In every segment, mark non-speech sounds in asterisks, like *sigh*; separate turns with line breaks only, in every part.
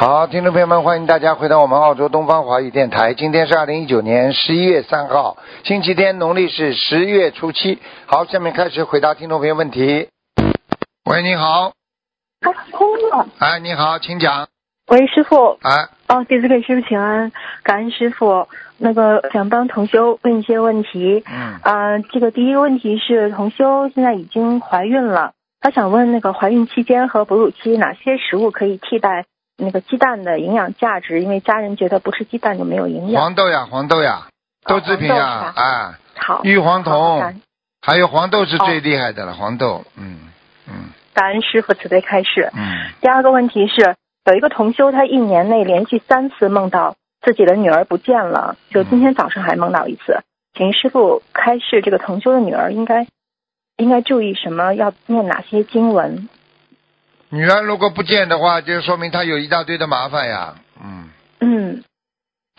好，听众朋友们，欢迎大家回到我们澳洲东方华语电台。今天是二零一九年十一月三号，星期天，农历是十月初七。好，下面开始回答听众朋友问题。喂，你好，
啊，通了。
哎，你好，请讲。
喂，师傅。
哎，
哦，弟子给师傅请安，感恩师傅。那个想帮同修问一些问题。
嗯，
啊，这个第一个问题是，同修现在已经怀孕了，她想问那个怀孕期间和哺乳期哪些食物可以替代那个鸡蛋的营养价值？因为家人觉得不吃鸡蛋就没有营养。
黄豆呀，黄豆呀，豆制品呀，哎，
好，
玉黄酮，还有黄豆是最厉害的了，黄豆，嗯嗯
感恩师傅慈悲开示。
嗯，
第二个问题是，有一个同修，他一年内连续三次梦到自己的女儿不见了，就今天早上还梦到一次。请师傅开示，这个同修的女儿应该应该注意什么？要念哪些经文？
女儿如果不见的话，就说明她有一大堆的麻烦呀，嗯。
嗯，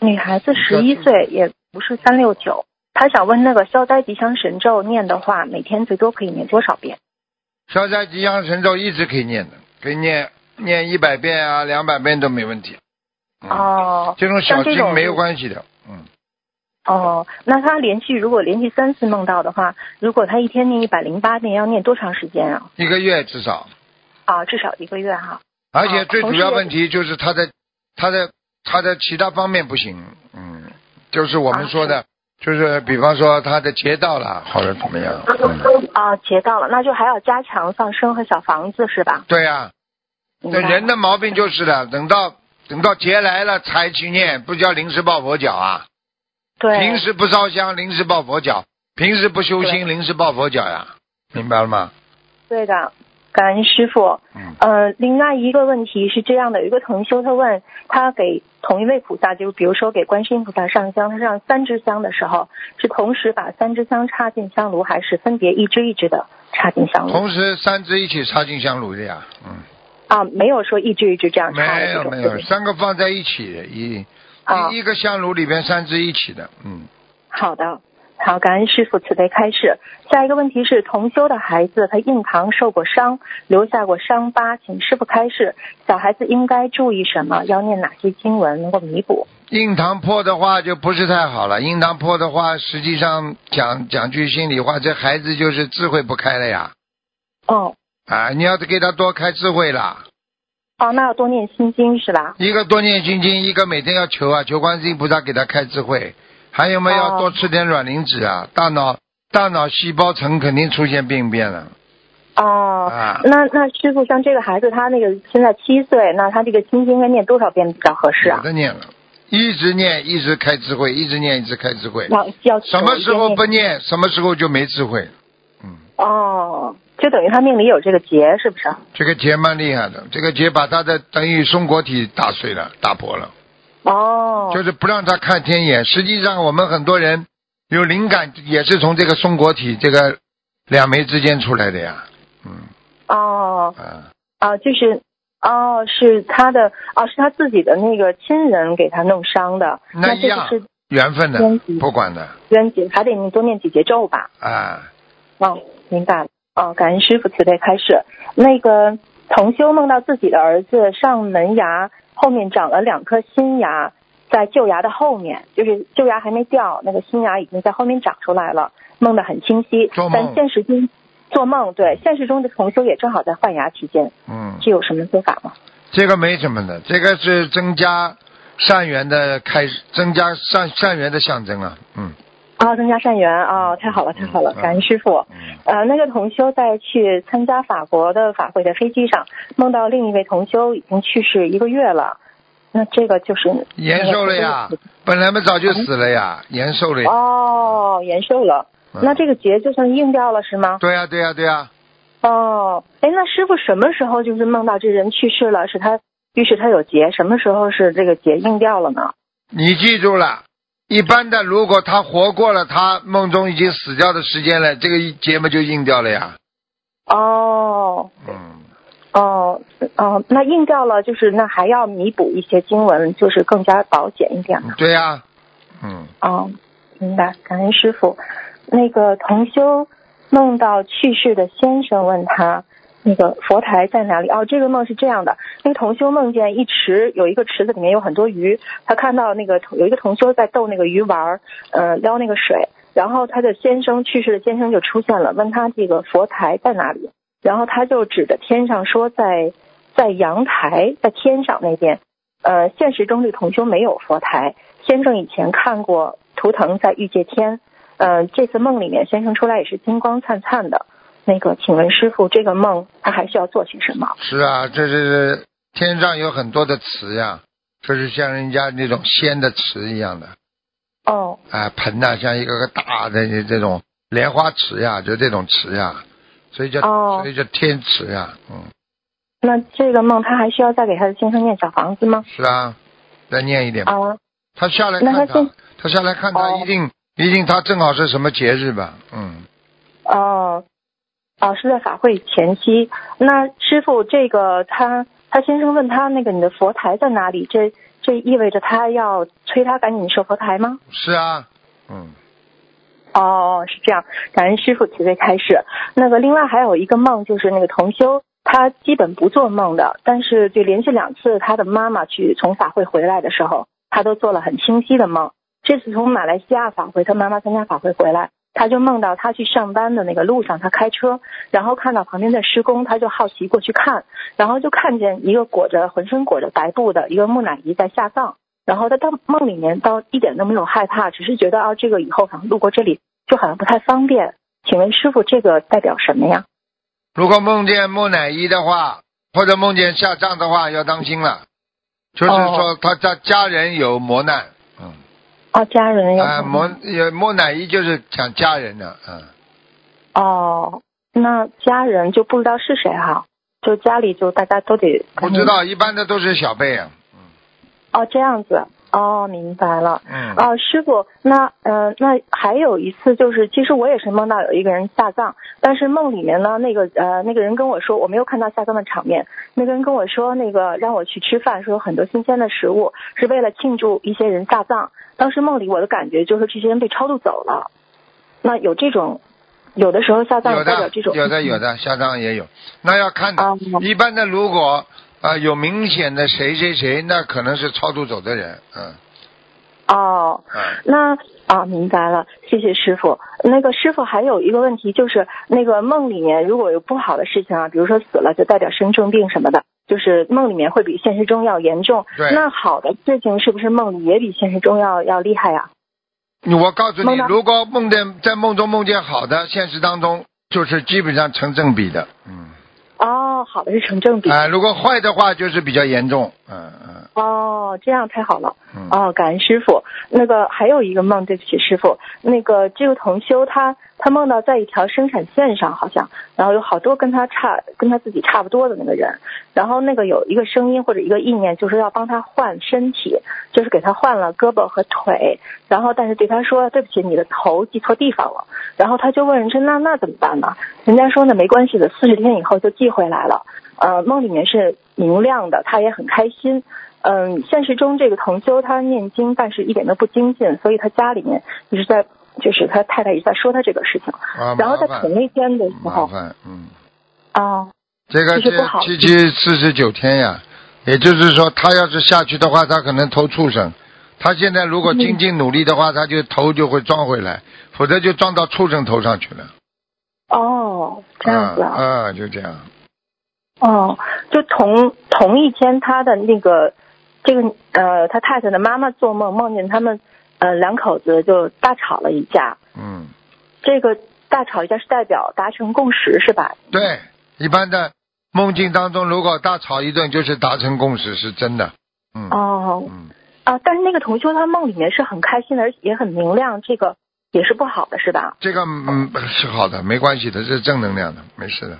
女孩子十一岁，也不是三六九。她想问那个消灾吉祥神咒念的话，每天最多可以念多少遍？
消灾吉祥神咒一直可以念的，可以念念一百遍啊，两百遍都没问题。嗯、，
哦
这种小
像这种
经没有关系的，嗯，
哦，那他连续如果连续三次梦到的话，如果他一天念一百零八遍，要念多长时间啊？
一个月至少。
啊，至少一个月哈。
而且最主要问题就是他的他的他的其他方面不行，嗯，就是我们说的，就是比方说他的劫到了，或者怎么样，嗯，
啊，劫到了，那就还要加强放生和小房子是吧？
对呀、这
明白
人的毛病就是的，等到等到劫来了才去念，不叫临时抱佛脚啊。
对
平时不烧香，临时抱佛脚；平时不修心，临时抱佛脚呀，明白了吗？
对的，感恩师傅。
嗯，
呃，另外一个问题是这样的，有一个同修他问他给同一位菩萨，就是比如说给观世音菩萨上香，他上三支香的时候，是同时把三支香插进香炉，还是分别一支一支的插进香炉？
同时三支一起插进香炉的呀，嗯，
啊，没有说一支一支这样插的
没有没有，三个放在一起的，一
啊。
一一个香炉里边三支一起的，嗯，
好的，好，感恩师傅慈悲开示。下一个问题是，同修的孩子他印堂受过伤，留下过伤疤，请师傅开示，小孩子应该注意什么？要念哪些经文能够弥补？
印堂破的话就不是太好了，印堂破的话，实际上讲讲句心里话，这孩子就是智慧不开了呀，
哦
啊，你要是给他多开智慧啦，
哦，那要多念心经是吧？
一个多念心经，一个每天要求啊，求观世音菩萨给他开智慧。还有没有要
哦
多吃点卵磷脂啊？大脑大脑细胞层肯定出现病变了。
哦，
啊
那那师傅像这个孩子他那个现在七岁，那他这个心经应该念多少遍比较合适
有
啊？
的念了，一直念，一直开智慧，一直念，一直开智慧。
要要
什么时候不
念？
念，什么时候就没智慧。嗯，
哦，就等于他命里有这个劫，是不是？
这个劫蛮厉害的，这个劫把他的等于松果体打碎了，打破了，
哦，
就是不让他看天眼。实际上，我们很多人有灵感，也是从这个松果体这个两眉之间出来的呀。嗯
哦。
啊，
啊，就是哦，是他的哦，是他自己的那个亲人给他弄伤的，那
一样
这个是
缘分的，不管的
冤结，还得你多念几节咒吧。
啊。
哦，明白了。哦，感恩师傅慈悲开示。那个同修梦到自己的儿子上门牙后面长了两颗新牙，在旧牙的后面，就是旧牙还没掉，那个新牙已经在后面长出来了，梦得很清晰。但现实中做梦，对现实中的重修也正好在换牙期间，
嗯，
这有什么说法吗？
这个没什么的，这个是增加善缘的开始，增加善善缘的象征啊。嗯
啊，增加善缘啊、太好了，太好了，
嗯
感恩师傅。
嗯
呃，那个同修在去参加法国的法会的飞机上，梦到另一位同修已经去世一个月了，那这个就是
延寿了呀，本来嘛早就死了呀，延寿了呀。
哦，延寿了，
嗯
那这个劫就算应掉了是吗？
对呀、对呀、对呀、
哦，哎，那师傅什么时候就是梦到这人去世了，是他，预示他有劫，什么时候是这个劫应掉了呢？
你记住了，一般的，如果他活过了他梦中已经死掉的时间了，这个一节目就应掉了呀。
哦
嗯，
哦哦，那应掉了，就是那还要弥补一些经文，就是更加保险一点嘛。
对呀、嗯，
哦，明白，感恩师傅。那个同修梦到去世的先生问他，那个佛台在哪里？哦，这个梦是这样的，那个同修梦见一池有一个池子里面有很多鱼，他看到那个有一个同修在逗那个鱼玩儿，呃，撩那个水，然后他的先生去世的先生就出现了，问他这个佛台在哪里，然后他就指着天上说在在阳台，在天上那边。呃，现实中这同修没有佛台，先生以前看过图腾在玉界天，呃，这次梦里面先生出来也是金光灿灿的。那个，请问师傅，这个梦他还需要做些什么？
是啊，这是天上有很多的词呀，就是像人家那种仙的词一样的，
哦
啊，盆呐、像一个个大的这种莲花池呀，就这种池呀，所以叫、
哦
所以叫天池呀，嗯，
那这个梦他还需要再给他的先生念小房子吗？
是啊，再念一点吧。
啊，
他下来看他
那他，
他下来看他，
哦
一定、一定他正好是什么节日吧？嗯，
哦，哦，是在法会前期。那师傅，这个他他先生问他那个你的佛台在哪里？这这意味着他要催他赶紧设佛台吗？
是啊，嗯，
哦，是这样，感恩师傅慈悲开示。那个另外还有一个梦，就是那个同修，他基本不做梦的，但是就连续两次他的妈妈去从法会回来的时候，他都做了很清晰的梦。这次从马来西亚法会，他妈妈参加法会回来，他就梦到他去上班的那个路上，他开车，然后看到旁边在施工，他就好奇过去看，然后就看见一个裹着浑身裹着白布的一个木乃伊在下葬。然后他到梦里面到一点都没有害怕，只是觉得啊，这个以后好像路过这里就好像不太方便。请问师傅，这个代表什么呀？
如果梦见木乃伊的话，或者梦见下葬的话，要当心了，就是说他家家人有磨难，嗯，
哦，家人要
啊，木有木乃伊就是讲家人的，嗯，
哦，那家人就不知道是谁哈，就家里就大家都得
不知道，一般的都是小辈啊，
哦，这样子。哦，明白了。
嗯，
哦，师傅，那呃，那还有一次就是，其实我也是梦到有一个人下葬，但是梦里面呢，那个呃那个人跟我说，我没有看到下葬的场面，那个人跟我说，那个让我去吃饭，说有很多新鲜的食物，是为了庆祝一些人下葬。当时梦里我的感觉就是这些人被超度走了。那有这种，有的时候下葬
有的
代表这种，
有的有的下葬也有，那要看的
哦，
一般的如果啊、呃有明显的谁谁谁，那可能是超度走的人，嗯
哦，
嗯。
那啊，明白了，谢谢师傅。那个师傅还有一个问题，就是那个梦里面如果有不好的事情啊，比如说死了就代表生重病什么的，就是梦里面会比现实中要严重。
对。
那好的事情是不是梦里也比现实中要要厉害呀、
我告诉你，如果梦见在梦中梦见好的，现实当中就是基本上成正比的，嗯，
哦，好的是成正比。
啊、如果坏的话就是比较严重，嗯嗯。
哦，这样太好了。
嗯，
哦，感恩师傅。那个还有一个梦，对不起师傅，那个这个同修他他梦到在一条生产线上，好像，然后有好多跟他差跟他自己差不多的那个人，然后那个有一个声音或者一个意念，就是要帮他换身体，就是给他换了胳膊和腿，然后但是对他说对不起，你的头记错地方了，然后他就问人家那那怎么办呢？人家说呢没关系的，四十天以后就寄回来了。呃，梦里面是明亮的，他也很开心。嗯，现实中这个同修他念经，但是一点都不精进，所以他家里面一直在，就是他太太一直在说他这个事情。
啊，
然后在同一天的时候，
嗯，
啊，
这个
是
七七四十九天呀，也就是说，他要是下去的话，他可能投畜生。他现在如果精进努力的话，他就头就会撞回来，否则就撞到畜生头上去了。
哦，这样子啊，
啊，啊就这样。
哦，就同同一天，他的那个这个呃，他太太的妈妈做梦，梦见他们呃两口子就大吵了一架。
嗯，
这个大吵一架是代表达成共识是吧？
对，一般的梦境当中，如果大吵一顿，就是达成共识，是真的。嗯。
哦
嗯，
啊，但是那个同修他梦里面是很开心的，而且也很明亮，这个也是不好的是吧？
这个嗯是好的，没关系的，这是正能量的，没事的。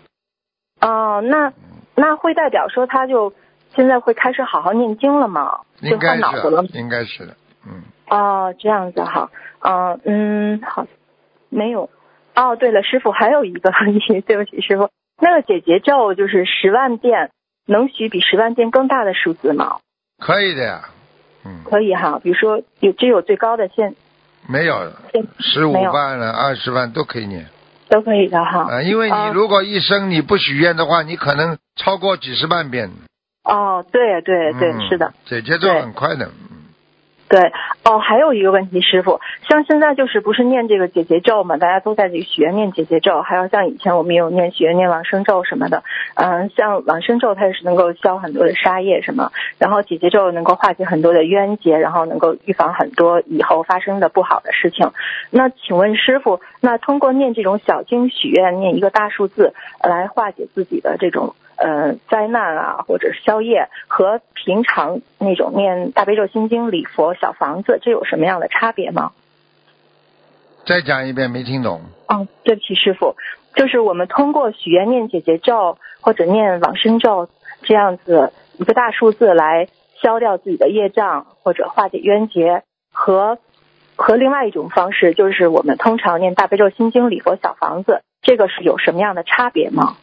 哦，那那会代表说他就现在会开始好好念经了吗？就
应该
换脑子了吗
是，？应该是的。嗯，
哦，这样子哈，嗯嗯，好，没有。哦，对了，师傅还有一个问题，*laughs* 对不起，师傅，那个解结咒就是十万遍，能许比十万遍更大的数字吗？
可以的呀，嗯，
可以哈，比如说有只有最高的限
没有
限
十五万了，二十万都可以念
都可以的哈。
啊，因为你
啊
如果一生你不许愿的话，你可能超过几十万遍。
哦，对对对，
嗯
是的。
姐姐咒很快的，嗯
对，哦，还有一个问题，师傅，像现在就是不是念这个解结咒嘛？大家都在这个许愿念解结咒，还有像以前我们有念许愿念往生咒什么的。嗯、像往生咒它也是能够消很多的杀业什么，然后解结咒能够化解很多的冤结，然后能够预防很多以后发生的不好的事情。那请问师傅，那通过念这种小经许愿，念一个大数字来化解自己的这种呃灾难啊，或者是宵夜，和平常那种念大悲咒、心经、礼佛、小房子，这有什么样的差别吗？
再讲一遍，没听懂。
哦，对不起，师傅，就是我们通过许愿念姐姐咒或者念往生咒这样子一个大数字来消掉自己的业障或者化解冤结，和和另外一种方式，就是我们通常念大悲咒、心经、礼佛、小房子，这个是有什么样的差别吗？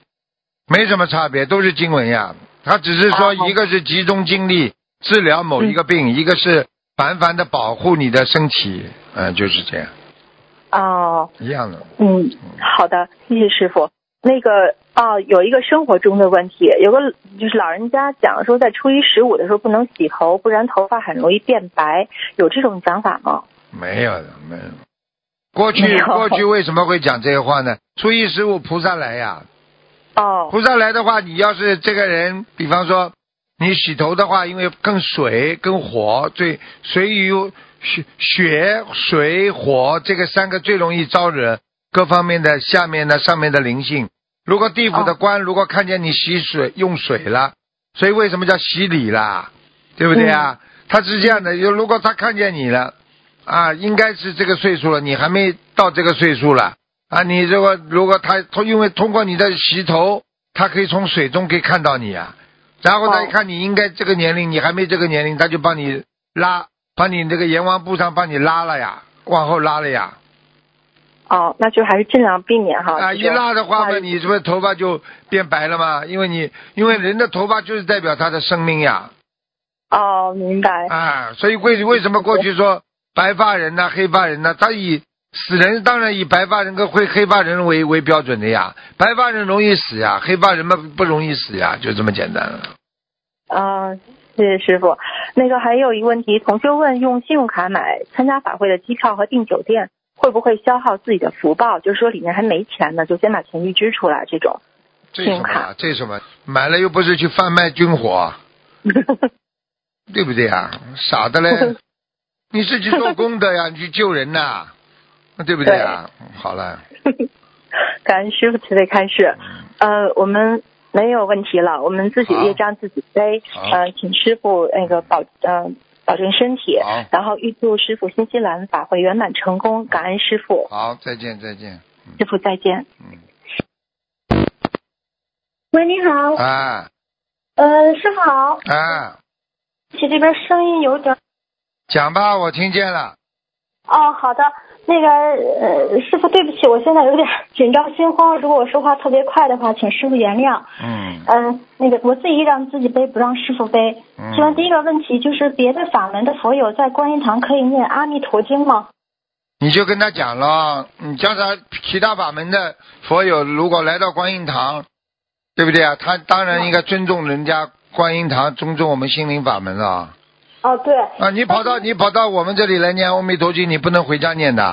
没什么差别，都是经文呀。他只是说，一个是集中精力治疗某一个病，一个是凡凡的保护你的身体，嗯、就是这样，
哦，
一样的。
嗯，好的，谢谢师傅。那个啊，有一个生活中的问题，有个就是老人家讲说，在初一十五的时候不能洗头，不然头发很容易变白，有这种讲法吗？
没有的，没有。过去过去为什么会讲这个话呢？初一十五菩萨来呀，
哦，
菩萨来的话，你要是这个人，比方说你洗头的话，因为跟水跟火最水与血血水火这个三个最容易招惹各方面的下面的上面的灵性。如果地府的官、如果看见你洗水用水了，所以为什么叫洗礼啦？对不对啊？他是这样的，就如果他看见你了，啊，应该是这个岁数了，你还没到这个岁数了啊，你如果如果他通因为通过你的洗头，他可以从水中可以看到你啊，然后他一
哦
看你应该这个年龄，你还没这个年龄，他就帮你拉，把你这个阎王簿上帮你拉了呀，往后拉了呀，
哦，那就还是尽量避免哈。
啊，一拉的话嘛，
话
你是不是头发就变白了嘛？因为你因为人的头发就是代表他的生命呀，
哦，明白。
啊，所以为为什么过去说白发人呐、黑发人呐、他以死人当然以白发人跟黑黑发人为为标准的呀，白发人容易死呀，黑发人嘛不容易死呀，就这么简单了。
啊，谢谢师傅。那个还有一个问题，同学问，用信用卡买参加法会的机票和订酒店，会不会消耗自己的福报？就是说里面还没钱呢，就先把钱预支出来这种。
这
信用卡
什么啊？这什么？买了又不是去贩卖军火，*laughs* 对不对啊？傻的嘞！*laughs* 你是去做功德呀，你去救人呐，对不对啊？好了，*laughs*
感恩师傅慈悲开示。呃，我们没有问题了，我们自己
好
业障自己背。呃，请师傅那个保呃保证身体，然后预祝师傅新西兰法会圆满成功。感恩师傅，
好，再见，再见。
师傅再见。
嗯，
喂，你好，
啊
呃，师傅好，
啊，
这这边声音有点，
讲吧，我听见了。
哦，好的，那个呃，师傅对不起，我现在有点紧张心慌，如果我说话特别快的话，请师傅原谅。
嗯
嗯、那个我自己让自己背，不让师傅背。
嗯
请问第一个问题就是，别的法门的佛友在观音堂可以念阿弥陀经吗？
你就跟他讲了，你叫他其他法门的佛友，如果来到观音堂，对不对啊？他当然应该尊重人家观音堂，尊重我们心灵法门了。
哦，对，
啊，你跑到你跑到我们这里来念阿弥陀经，你不能回家念的。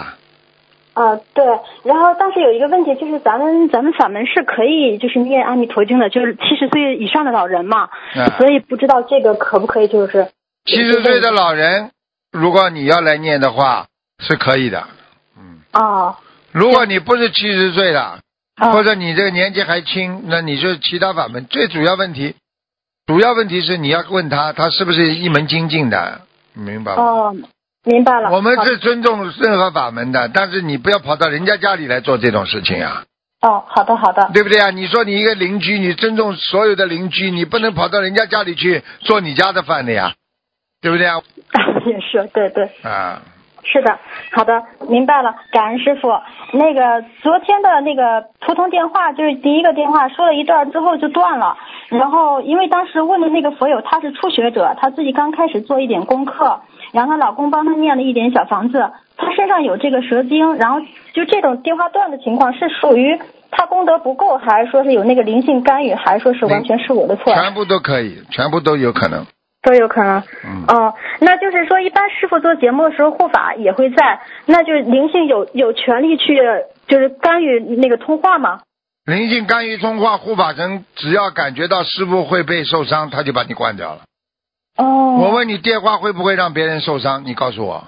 啊，对，然后但是有一个问题，就是咱们咱们法门是可以就是念阿弥陀经的，就是七十岁以上的老人嘛，
啊，
所以不知道这个可不可以就是
七十岁的老人，如果你要来念的话，是可以的。嗯，
啊
如果你不是七十岁的，
啊
或者你这个年纪还轻，那你就其他法门。最主要问题，主要问题是你要问他，他是不是一门精进的，明白吗？
哦，明白了。
我们是尊重任何法门的，但是你不要跑到人家家里来做这种事情啊，
哦，好的好的。
对不对啊？你说你一个邻居，你尊重所有的邻居，你不能跑到人家家里去做你家的饭的呀，对不对啊？*laughs*
也是，对对。
啊，
是的，好的，明白了，感恩师傅。那个昨天的那个普通电话，就是第一个电话说了一段之后就断了，然后因为当时问的那个佛友他是初学者，他自己刚开始做一点功课，然后她老公帮她念了一点小房子，她身上有这个蛇精，然后就这种电话断的情况是属于她功德不够，还是说是有那个灵性干预，还是说是完全是我的错？
全部都可以，全部都有可能。
都有可能。
嗯，
哦，那就是说，一般师傅做节目的时候护法也会在，那就是灵性有有权利去就是干预那个通话吗？
灵性干预通话护法神，只要感觉到师傅会被受伤，他就把你关掉了。
哦，
我问你，电话会不会让别人受伤？你告诉我。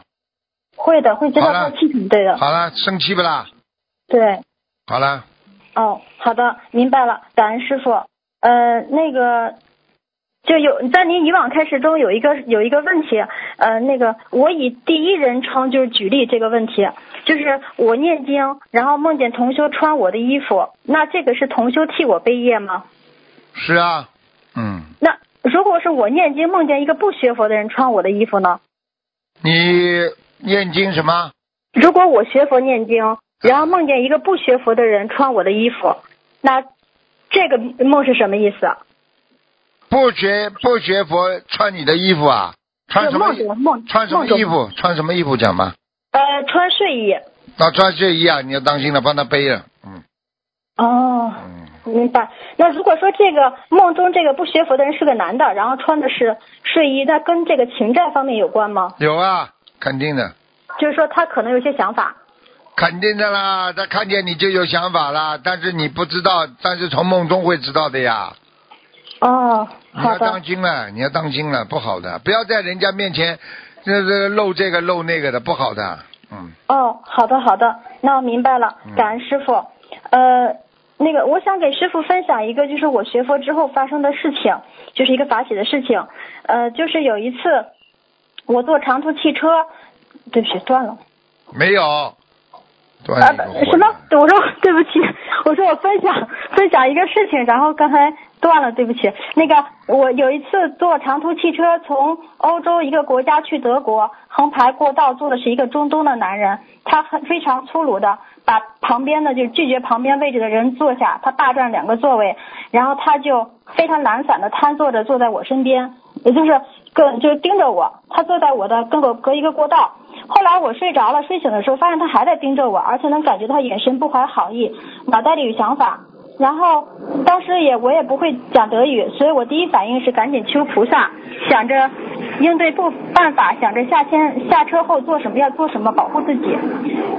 会的，会知道
好了
做气场，对的，
好了，生气不啦？
对。
好了，
哦，好的，明白了，感恩师傅。呃，那个就有在您以往开始中有一个有一个问题，呃，那个我以第一人称就是举例这个问题，就是我念经，然后梦见同修穿我的衣服，那这个是同修替我背业吗？
是啊，嗯，
那如果是我念经梦见一个不学佛的人穿我的衣服呢？
你念经什么？
如果我学佛念经，然后梦见一个不学佛的人穿我的衣服，那这个梦是什么意思？
不学不学佛穿你的衣服啊？穿什么穿什么衣服？穿什么衣服讲吗。
呃，穿睡衣。
那穿睡衣啊，你要当心了，帮他背了。嗯
哦，
嗯，
明白。那如果说这个梦中这个不学佛的人是个男的，然后穿的是睡衣，那跟这个情债方面有关吗？
有啊，肯定的，
就是说他可能有些想法。
肯定的啦。他看见你就有想法啦，但是你不知道，但是从梦中会知道的呀。
哦，
你要当，心了，你要当心了，不好的，不要在人家面前这这露这个露那个的，不好的。嗯，
哦，好的，好的，那我明白了
嗯，
感恩师傅。呃，那个我想给师傅分享一个，就是我学佛之后发生的事情，就是一个法喜的事情。呃，就是有一次我坐长途汽车，对不起，断了。
没有。断
什么？我说对不起，我说我分享分享一个事情，然后刚才断了，对不起。那个我有一次坐长途汽车从欧洲一个国家去德国，横排过道坐的是一个中东的男人，他很非常粗鲁的把旁边的就拒绝旁边位置的人坐下，他霸占两个座位，然后他就非常懒散的瘫坐着坐在我身边，也就是跟就是盯着我，他坐在我的跟我隔一个过道。后来我睡着了，睡醒的时候发现他还在盯着我，而且能感觉他眼神不怀好意，脑袋里有想法。然后当时也我也不会讲德语，所以我第一反应是赶紧求菩萨，想着应对不办法，想着下天下车后做什么要做什么保护自己。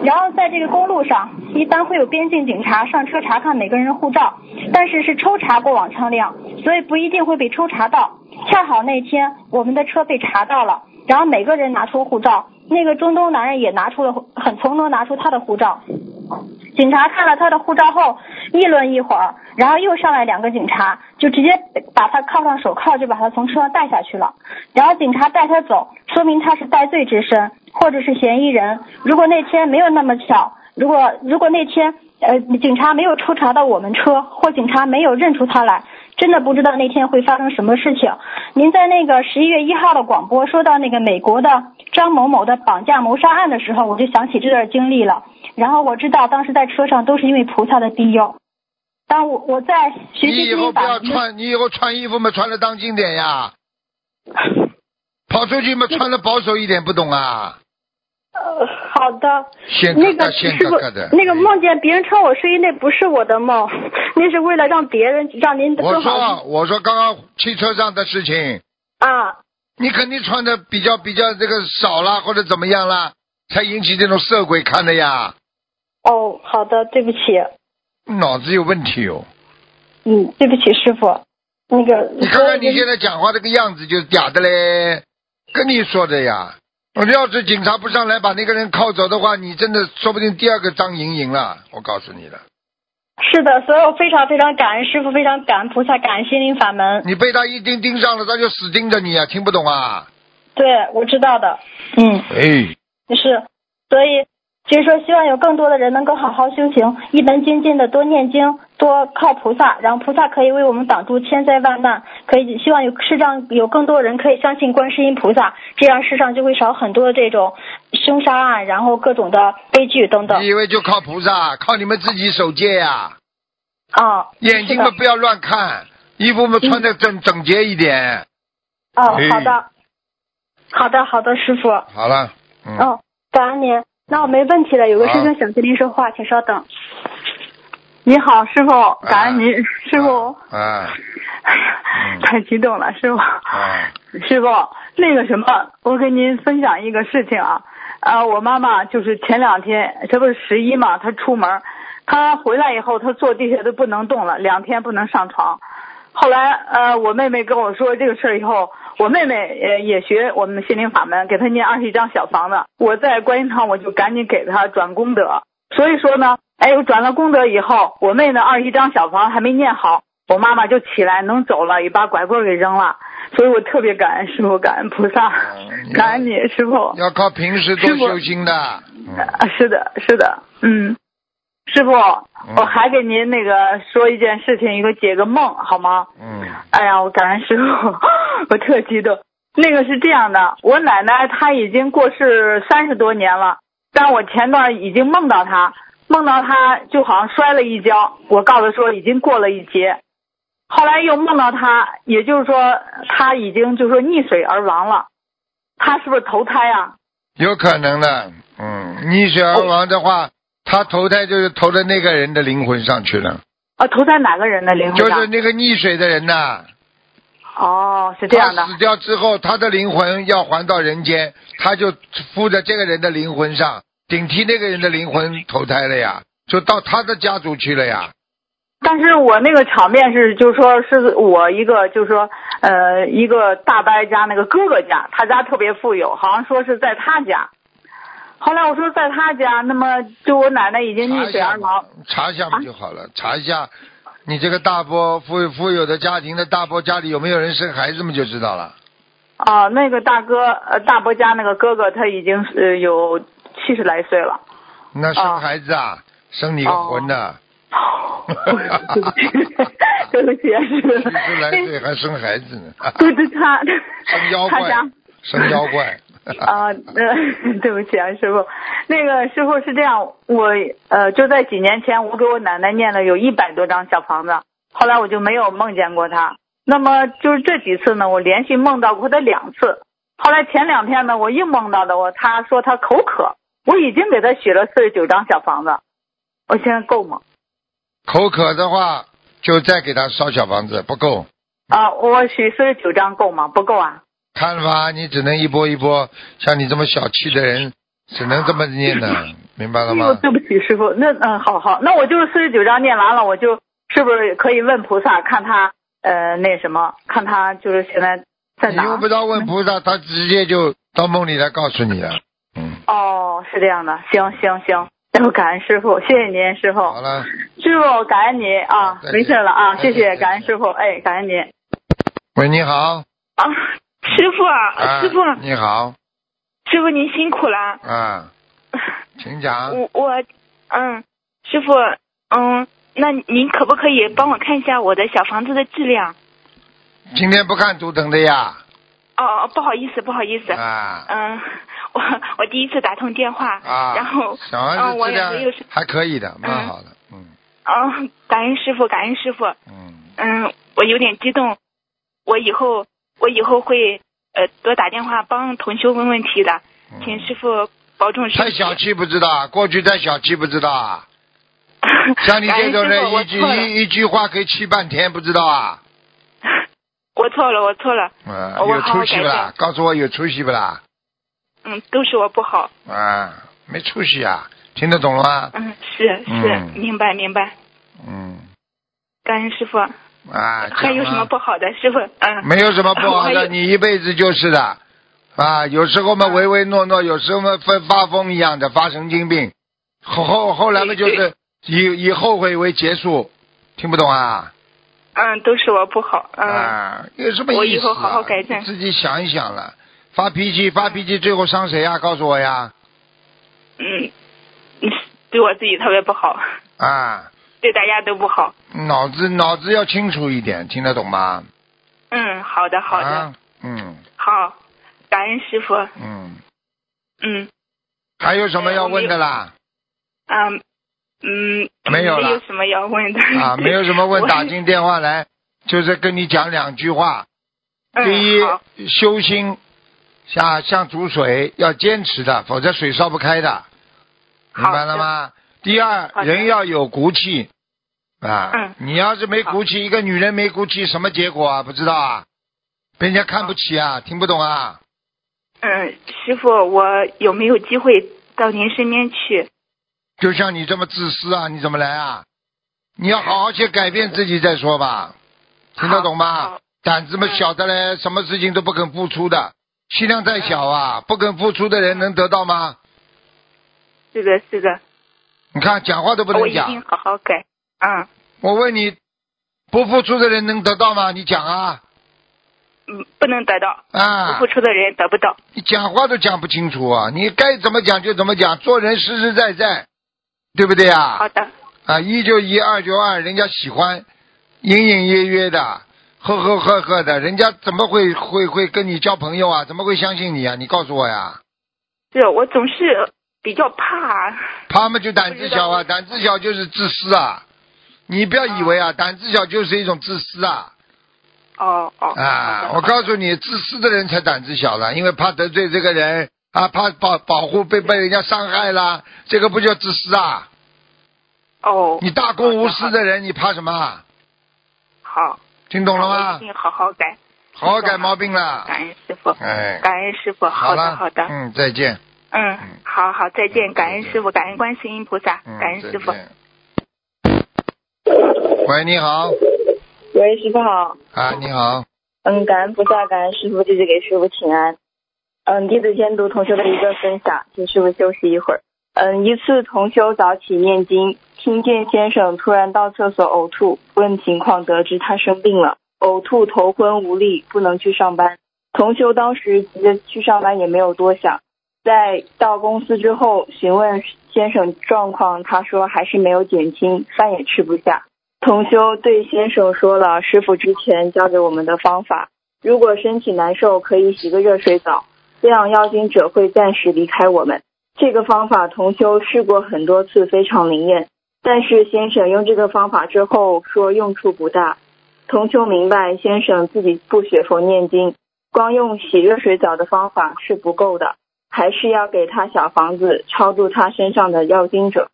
然后在这个公路上，一般会有边境警察上车查看每个人的护照，但是是抽查过往车辆，所以不一定会被抽查到。恰好那天我们的车被查到了，然后每个人拿出护照，那个中东男人也拿出了很从容拿出他的护照。警察看了他的护照后，议论一会儿，然后又上来两个警察，就直接把他铐上手铐，就把他从车上带下去了。然后警察带他走，说明他是带罪之身，或者是嫌疑人。如果那天没有那么巧，如果如果那天呃警察没有抽查到我们车，或警察没有认出他来，真的不知道那天会发生什么事情。您在那个十一月一号的广播说到那个美国的张某某的绑架谋杀案的时候，我就想起这段经历了。然后我知道当时在车上都是因为菩萨的庇佑。当我我在学
你
习你
以后不要穿，你以后穿衣服嘛，穿的当心点呀。跑出去嘛，穿的保守一点，不懂啊？
呃，好的。
现
那个那个梦见别人穿我睡衣，那不是我的梦，那是为了让别人让您
我
更好
说我说刚刚汽车上的事情，
啊。
你肯定穿的比较比较这个少啦，或者怎么样啦，才引起这种色鬼看的呀。
哦，好的，对不起，
脑子有问题哦！
嗯，对不起，师傅。那个，
你看看你现在讲话这个样子就是假的嘞，跟你说的呀。我要是警察不上来把那个人铐走的话，你真的说不定第二个张莹莹了。我告诉你了，
是的，所以我非常非常感恩师傅，非常感恩菩萨，感恩心灵法门。
你被他一盯盯上了，他就死盯着你啊，听不懂啊？
对，我知道的。嗯，
哎，
是，所以就是说，希望有更多的人能够好好修行，一门精进的多念经，
多靠菩萨，然后菩萨可以为我们挡住千灾万难，可以希望有世上有更多人可以相信观世音菩萨，这样世上就会少很多这种凶杀案，然后各种的悲剧等等
你。以为就靠菩萨，靠你们自己守戒呀、
啊，
眼睛们不要乱看，衣服们穿的整整洁一点。
哦
哎，
好的，好的，好的，师傅。
好了，嗯，
哦，感恩您。那我没问题了，有个事情想跟您说话，请稍等。你好，师傅，感恩您，师傅。
啊，
哎 *laughs* 太激动了，师傅。
啊，
师傅，那个什么，我跟您分享一个事情啊。啊，我妈妈就是前两天，这不是十一嘛，她出门，她回来以后，她坐地下都不能动了，两天不能上床。后来，呃，我妹妹跟我说这个事儿以后，我妹妹也也学我们的心灵法门，给她念二十一张小房子。我在观音堂，我就赶紧给她转功德。所以说呢，哎，我转了功德以后，我妹呢二十一张小房还没念好，我妈妈就起来能走了，也把拐棍给扔了。所以我特别感恩师傅，感恩菩萨，
嗯
感恩你师傅。
要靠平时多修心的。
是的，是的，嗯，师傅，我还给您那个说一件事情，一个解个梦，好吗？
嗯，
哎呀，我感恩师傅，*laughs* 我特激动。那个是这样的，我奶奶她已经过世三十多年了，但我前段已经梦到她，梦到他就好像摔了一跤，我告诉她说已经过了一劫，后来又梦到他，也就是说他已经就是说溺水而亡了，他是不是投胎啊？
有可能的。嗯，溺水而亡的话，他投胎就是投的那个人的灵魂上去了，
啊，投胎哪个人的灵魂上？
就是那个溺水的人呐。
哦，是这样的
他。死掉之后，他的灵魂要还到人间，他就附在这个人的灵魂上，顶替那个人的灵魂投胎了呀，就到他的家族去了呀。
但是我那个场面是，就是说是我一个，就是说，呃，一个大伯家那个哥哥家，他家特别富有，好像说是在他家。后来我说在他家，那么就我奶奶已经溺水而亡。，
查一下不就好了？查一下，你这个大伯富富有的家庭的大伯家里有没有人生孩子们，就知道了。
哦、那个大哥，呃，大伯家那个哥哥，他已经是有七十来岁了。
那生孩子啊，生你个魂的，*laughs*
对不起，对不起，是
七十来岁还生孩子呢，*laughs*
对对，他 *laughs*
生妖怪
他家，
生妖怪。
啊，呃，对不起啊，师傅，那个师傅是这样，我呃就在几年前，我给我奶奶念了有一百多张小房子，后来我就没有梦见过她。那么就是这几次呢，我连续梦到过她两次。后来前两天呢，我又梦到的我，她说她口渴，我已经给他许了四十九张小房子，我现在够吗？
口渴的话，就再给他烧小房子，不够。
啊，我许四十九张够吗？不够啊。
看了吧，你只能一波一波，像你这么小气的人，只能这么念的，*laughs* 明白了吗？
对不起，师傅，那嗯，好好，那我就是四十九张念完了，我就是不是可以问菩萨，看他呃那什么，看他就是现在在哪？
你用不着问菩萨，他直接就到梦里来告诉你了。嗯，
哦，是这样的，行行行，那我 *laughs* 感恩师傅，谢谢您，师傅，
好了，
师傅感恩您。啊没事了啊，谢谢，感恩师傅，哎，感恩您。
喂，你好，
啊，师傅，
啊，
师傅，
你好，
师傅您辛苦了。
啊，请讲。*laughs*
我我嗯，师傅嗯，那您可不可以帮我看一下我的小房子的质量？
今天不看图腾的呀？
哦哦，不好意思，不好意思。
啊。
嗯，我我第一次打通电话，
啊，
然后嗯，我也没有什
还可以的，蛮好的，嗯
嗯，感恩师傅，感恩师傅。
嗯，
嗯，我有点激动，我以后我以后会呃多打电话帮同修问问题的，
嗯
请师傅保重身体。
太小气不知道啊，过去太小气不知道啊。*laughs* 像你这种人，一句一一句话可以气半天，不知道啊？*laughs*
我错了，我错了。
啊，
我
有出息不啦？告诉我有出息不啦？
嗯，都是我不好。
啊，没出息啊，听得懂了吗？
嗯，是是，
嗯
明白明白。
嗯，
感恩师傅。
啊，
还有什么不好的，师傅？嗯。
没有什么不好的，*laughs* 你一辈子就是的，啊，有时候嘛唯唯诺诺，有时候嘛发发疯一样的发神经病，后后后来嘛就是以以后悔为结束，听不懂啊？
嗯，都是我不好。嗯。
啊，有什么意思、啊？
我以后好好改正
自己想一想了，发脾气发脾气，最后伤谁呀？告诉我呀！
嗯，嗯对我自己特别不好。
啊，
对大家都不好。
脑子脑子要清楚一点，听得懂吗？
嗯，好的好的，
啊、嗯
好，感恩师傅。
嗯，
嗯
还有什么要问的啦？
啊嗯，
没有了
没有什么要问的
啊，没有什么问，*laughs* 打进电话来，就是跟你讲两句话。
嗯
第一，修心像像煮水要坚持的，否则水烧不开的，明白了吗？第二，人要有骨气啊，
嗯
你要是没骨气，一个女人没骨气，什么结果啊？不知道啊？被人家看不起啊？听不懂啊？
嗯，师傅，我有没有机会到您身边去？
就像你这么自私啊，你怎么来啊？你要好好去改变自己再说吧，听得懂吗？胆子嘛
嗯
小的嘞，什么事情都不肯付出的，心量再小啊，不肯付出的人能得到吗？
是的，是的，
你看讲话都不能讲
我一定
讲，
好好改。嗯
我问你，不付出的人能得到吗？你讲啊
嗯，不能得到，啊不
啊
付！出的人得不到。
你讲话都讲不清楚啊！你该怎么讲就怎么讲，做人实实在在，对不对啊？
好的，
啊，一就一，二就二，人家喜欢，隐隐约约的，呵呵呵呵的，人家怎么会会会跟你交朋友啊？怎么会相信你啊？你告诉我呀！
是我总是比较怕。
他们就胆子小啊，胆子小就是自私啊！你不要以为啊，胆子小就是一种自私啊！
哦哦。
啊，我告诉你，自私的人才胆子小了，因为怕得罪这个人啊，怕保保护被被人家伤害啦，这个不叫自私啊！
哦。
你大公无私的人，你怕什么啊？
好。
听懂了
吗一
吗？
定好好改。
好好改毛病了。
感恩师傅。
哎，
感恩师傅。好，的好的。
嗯，再见。
嗯，好好，再见，
嗯
感恩师傅，感恩观世音菩萨，
嗯，
感恩师傅。
喂，你好，
喂，师傅好。
啊，你好，
嗯，感恩菩萨，感恩师傅，弟子给师傅请安。嗯，弟子先读同修的一个分享，请师傅休息一会儿。嗯，一次同修早起念经，听见先生突然到厕所呕吐，问情况，得知他生病了，呕吐头昏无力，不能去上班。同修当时急着去上班，也没有多想。在到公司之后，询问先生状况，他说还是没有减轻，饭也吃不下。同修对先生说了师傅之前教给我们的方法，如果身体难受，可以洗个热水澡，这样妖精者会暂时离开我们。这个方法同修试过很多次，非常灵验。但是先生用这个方法之后说用处不大。同修明白先生自己不学佛念经，光用洗热水澡的方法是不够的，还是要给他小房子超度他身上的妖精者。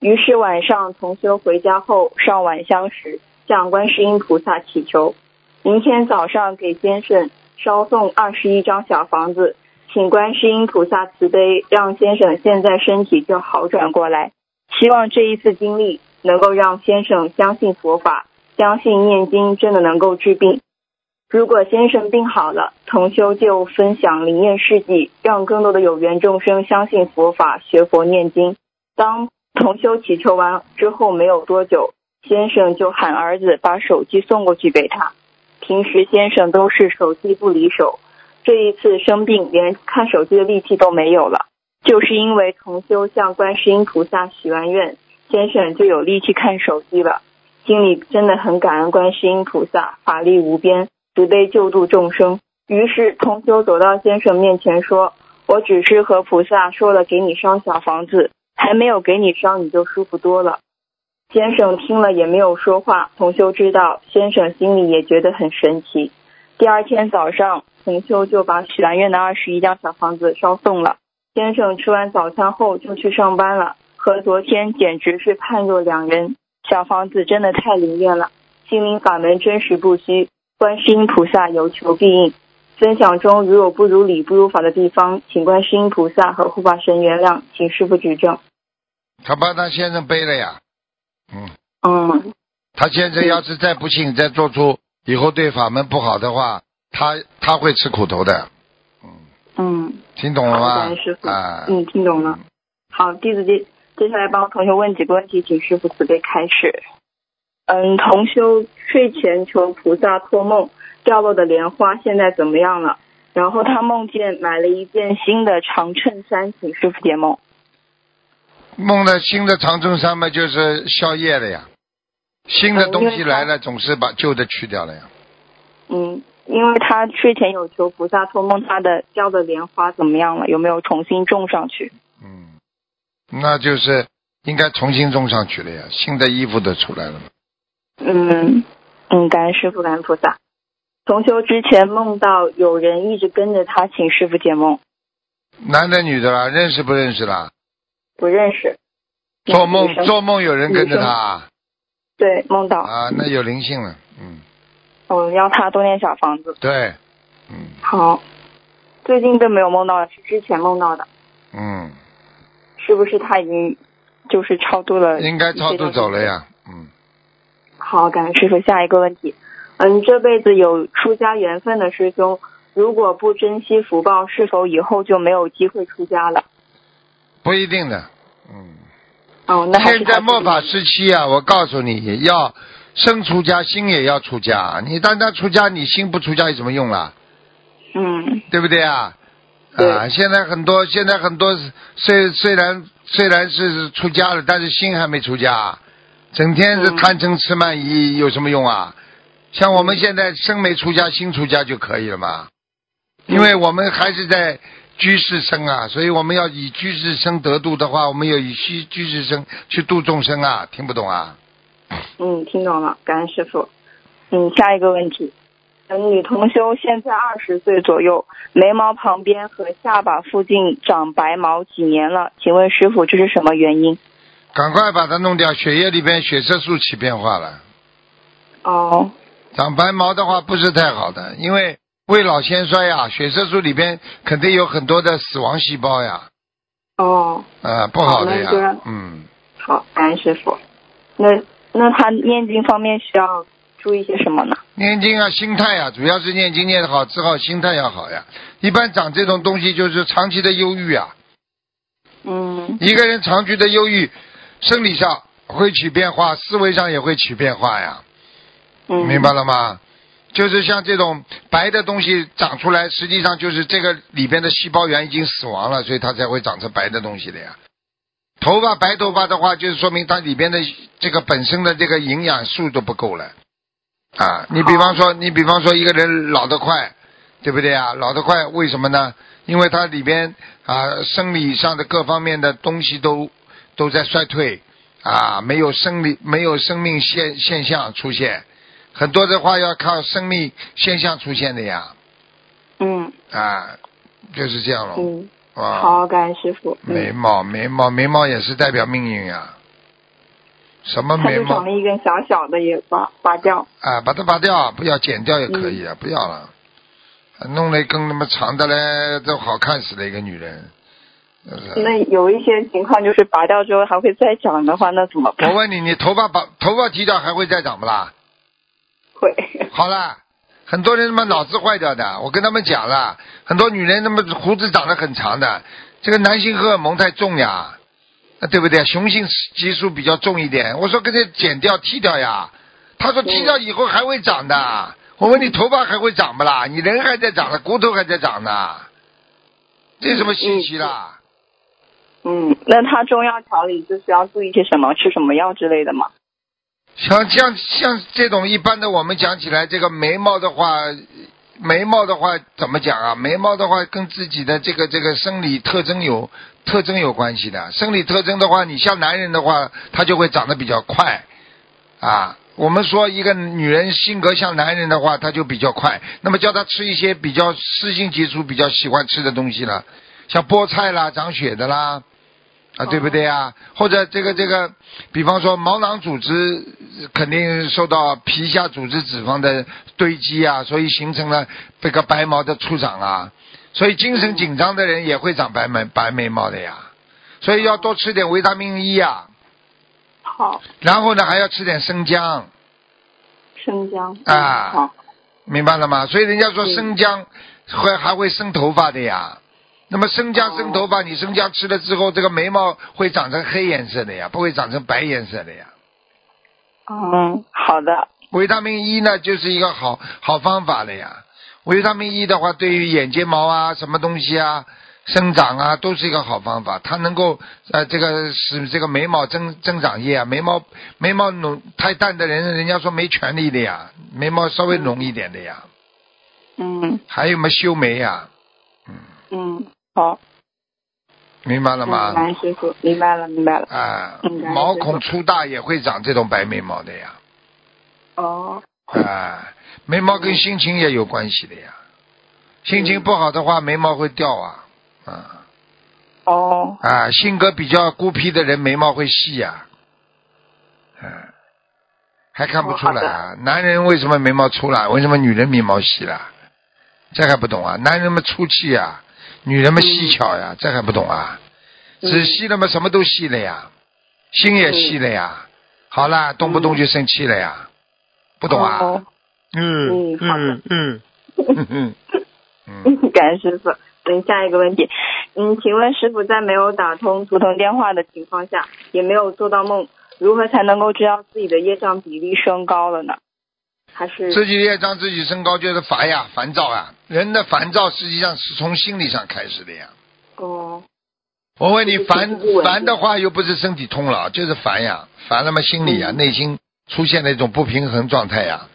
于是晚上同修回家后上晚香时，向观世音菩萨祈求，明天早上给先生烧送二十一张小房子，请观世音菩萨慈悲，让先生现在身体就好转过来。希望这一次经历能够让先生相信佛法，相信念经真的能够治病。如果先生病好了，同修就分享灵验事迹，让更多的有缘众生相信佛法，学佛念经。当同修祈求完之后没有多久，先生就喊儿子把手机送过去给他。平时先生都是手机不离手，这一次生病连看手机的力气都没有了，就是因为同修向观世音菩萨许完愿，先生就有力气看手机了。心里真的很感恩观世音菩萨，法力无边，慈悲救度众生。于是同修走到先生面前说：“我只是和菩萨说了给你烧小房子，还没有给你烧，你就舒服多了。”先生听了也没有说话。同修知道，先生心里也觉得很神奇。第二天早上，同修就把许完愿的二十一张小房子烧送了。先生吃完早餐后就去上班了，和昨天简直是判若两人。小房子真的太灵验了，心灵法门真实不虚，观世音菩萨有求必应。分享中如有不如理、不如法的地方，请观世音菩萨和护法神原谅，请师傅指正。
他把他先生背了呀，嗯，
嗯
他先生要是再不信，再做出以后对法门不好的话，他他会吃苦头的，嗯，
嗯，
听懂了吗
感恩师？傅
啊，
嗯，听懂了。好，弟子接接下来帮同学问几个问题，请师傅慈悲开始。嗯，同修睡前求菩萨托梦掉落的莲花现在怎么样了？然后他梦见买了一件新的长衬衫，请师傅解梦。
梦了新的长衬衫嘛，就是宵夜了呀，新的东西来了，总是把旧的去掉了呀。
嗯，因为他睡前有求菩萨托梦他的浇的莲花怎么样了？有没有重新种上去？
嗯，那就是应该重新种上去了呀，新的衣服都出来了嘛。
嗯嗯，感恩师傅，感恩菩萨。重修之前梦到有人一直跟着他，请师傅解梦，
男的女的啦，认识不认识啦？
不认识。
做梦做梦有人跟着他啊
对梦到，
啊，那有灵性了。嗯，
我要他多念小房子。
对，嗯
好，最近都没有梦到，是之前梦到的，
嗯，
是不是他已经就是超度了？
应该超度走了。呀。嗯，
好，感恩师傅。下一个问题，嗯，这辈子有出家缘分的师兄，如果不珍惜福报，是否以后就没有机会出家了？
不一定的。嗯。
哦，那还是
现在末法时期啊，我告诉你要生出家，心也要出家。你单单出家，你心不出家有什么用啦？
嗯
对不对啊？啊，现在很多现在很多虽虽然虽然是出家了，但是心还没出家，整天是
嗯
贪嗔痴慢疑，有什么用啊？像我们现在身没出家，心出家就可以了嘛。因为我们还是在居士生啊，所以我们要以居士生得度的话，我们要以居居士生去度众生啊，听不懂啊？*clears throat*
嗯，听懂了，感恩师傅。嗯，下一个问题，嗯，女同修现在二十岁左右，眉毛旁边和下巴附近长白毛几年了，请问师傅这是什么原因？
赶快把它弄掉，血液里边血色素起变化了。
哦，
长白毛的话不是太好的，因为未老先衰呀，血色素里边肯定有很多的死亡细胞呀，
哦，
啊，不好的呀，嗯，
好，感恩师傅。那那他念经方面需要注意些什么呢？
念经啊，心态啊，主要是念经念得好之后，心态要好呀。一般长这种东西就是长期的忧郁啊，
嗯
一个人长期的忧郁，生理上会起变化，思维上也会起变化呀，
嗯，
明白了吗？就是像这种白的东西长出来，实际上就是这个里边的细胞源已经死亡了，所以它才会长成白的东西的呀。头发白头发的话，就是说明它里边的这个本身的这个营养素都不够了啊。你比方说，你比方说一个人老得快，对不对啊？老得快，为什么呢？因为它里边啊生理上的各方面的东西都都在衰退啊，没有生理没有生命现现象出现。很多的话要靠生命现象出现的呀，
嗯
啊，就是这样了。
嗯，
啊，
好，感恩师傅。嗯，
眉毛，眉毛，眉毛也是代表命运呀。什么眉毛
长了一根小小的，也拔拔掉。
啊？把它拔掉，不要剪掉也可以啊，不要了。弄了一根那么长的嘞，都好看死了一个女人。
那有一些情况就是拔掉之后还会再长的话，那怎么办？
我问你，你头发把头发剃掉还会再长不啦？
会。
好了，很多人他妈脑子坏掉的，我跟他们讲了，很多女人他妈胡子长得很长的，这个男性荷尔蒙太重呀，啊对不对？雄性激素比较重一点，我说给他剪掉剃掉呀，他说剃掉以后还会长的。我问你头发还会长不啦？你人还在长呢，骨头还在长呢，这什么稀奇啦？
嗯，那他中药调理就是要注意些什么？吃什么药之类的吗？
像像像这种一般的，我们讲起来，这个眉毛的话，眉毛的话怎么讲啊？眉毛的话跟自己的这个这个生理特征有特征有关系的。生理特征的话，你像男人的话，他就会长得比较快啊。我们说一个女人性格像男人的话，她就比较快。那么叫她吃一些比较湿性激素比较喜欢吃的东西了，像菠菜啦、长血的啦，啊，对不对啊？或者这个这个，比方说毛囊组织肯定受到皮下组织脂肪的堆积啊，所以形成了这个白毛的出长啊。所以精神紧张的人也会长白眉白眉毛的呀。所以要多吃点维他命 E 啊，
好，
然后呢还要吃点生姜，
生姜。
啊
好，
明白了吗？所以人家说
嗯
生姜会还会生头发的呀。那么生姜生头发，你生姜吃了之后，这个眉毛会长成黑颜色的呀，不会长成白颜色的呀。
嗯，好的。
维他命 E 呢，就是一个好好方法了呀。维他命 E 的话，对于眼睫毛啊，什么东西啊，生长啊，都是一个好方法。它能够呃这个使这个眉毛增增长液啊，眉毛眉毛浓太淡的人，人家说没权利的呀，眉毛稍微浓一点的呀。
嗯
还有么修眉呀，
嗯，好，
明白了
嗯，
吗？
明白了明白了。
啊毛孔粗大也会长这种白眉毛的呀。
哦，
啊，眉毛跟心情也有关系的呀。心情不好的话，眉毛会掉啊。啊
哦，
啊，性格比较孤僻的人，眉毛会细呀。嗯、还看不出来啊？男人为什么眉毛粗了？为什么女人眉毛细了？这还不懂啊？男人们粗气呀，女人们细巧呀，这还不懂啊？
嗯
仔细了嘛，什么都细了呀，心也细了呀。好啦，动不动就生气了呀，不懂啊？嗯
嗯
嗯嗯嗯，*laughs* *laughs*
感谢师傅。嗯，下一个问题，嗯，请问师傅在没有打通图腾电话的情况下，也没有做到梦，如何才能够知道自己的业障比例升高了呢？还是
自己业障自己升高就是烦呀，烦躁啊。人的烦躁实际上是从心理上开始的呀。
哦，
我问你，烦烦的话又不是身体痛了，就是烦呀，烦了嘛心里呀，
嗯
内心出现了一种不平衡状态呀。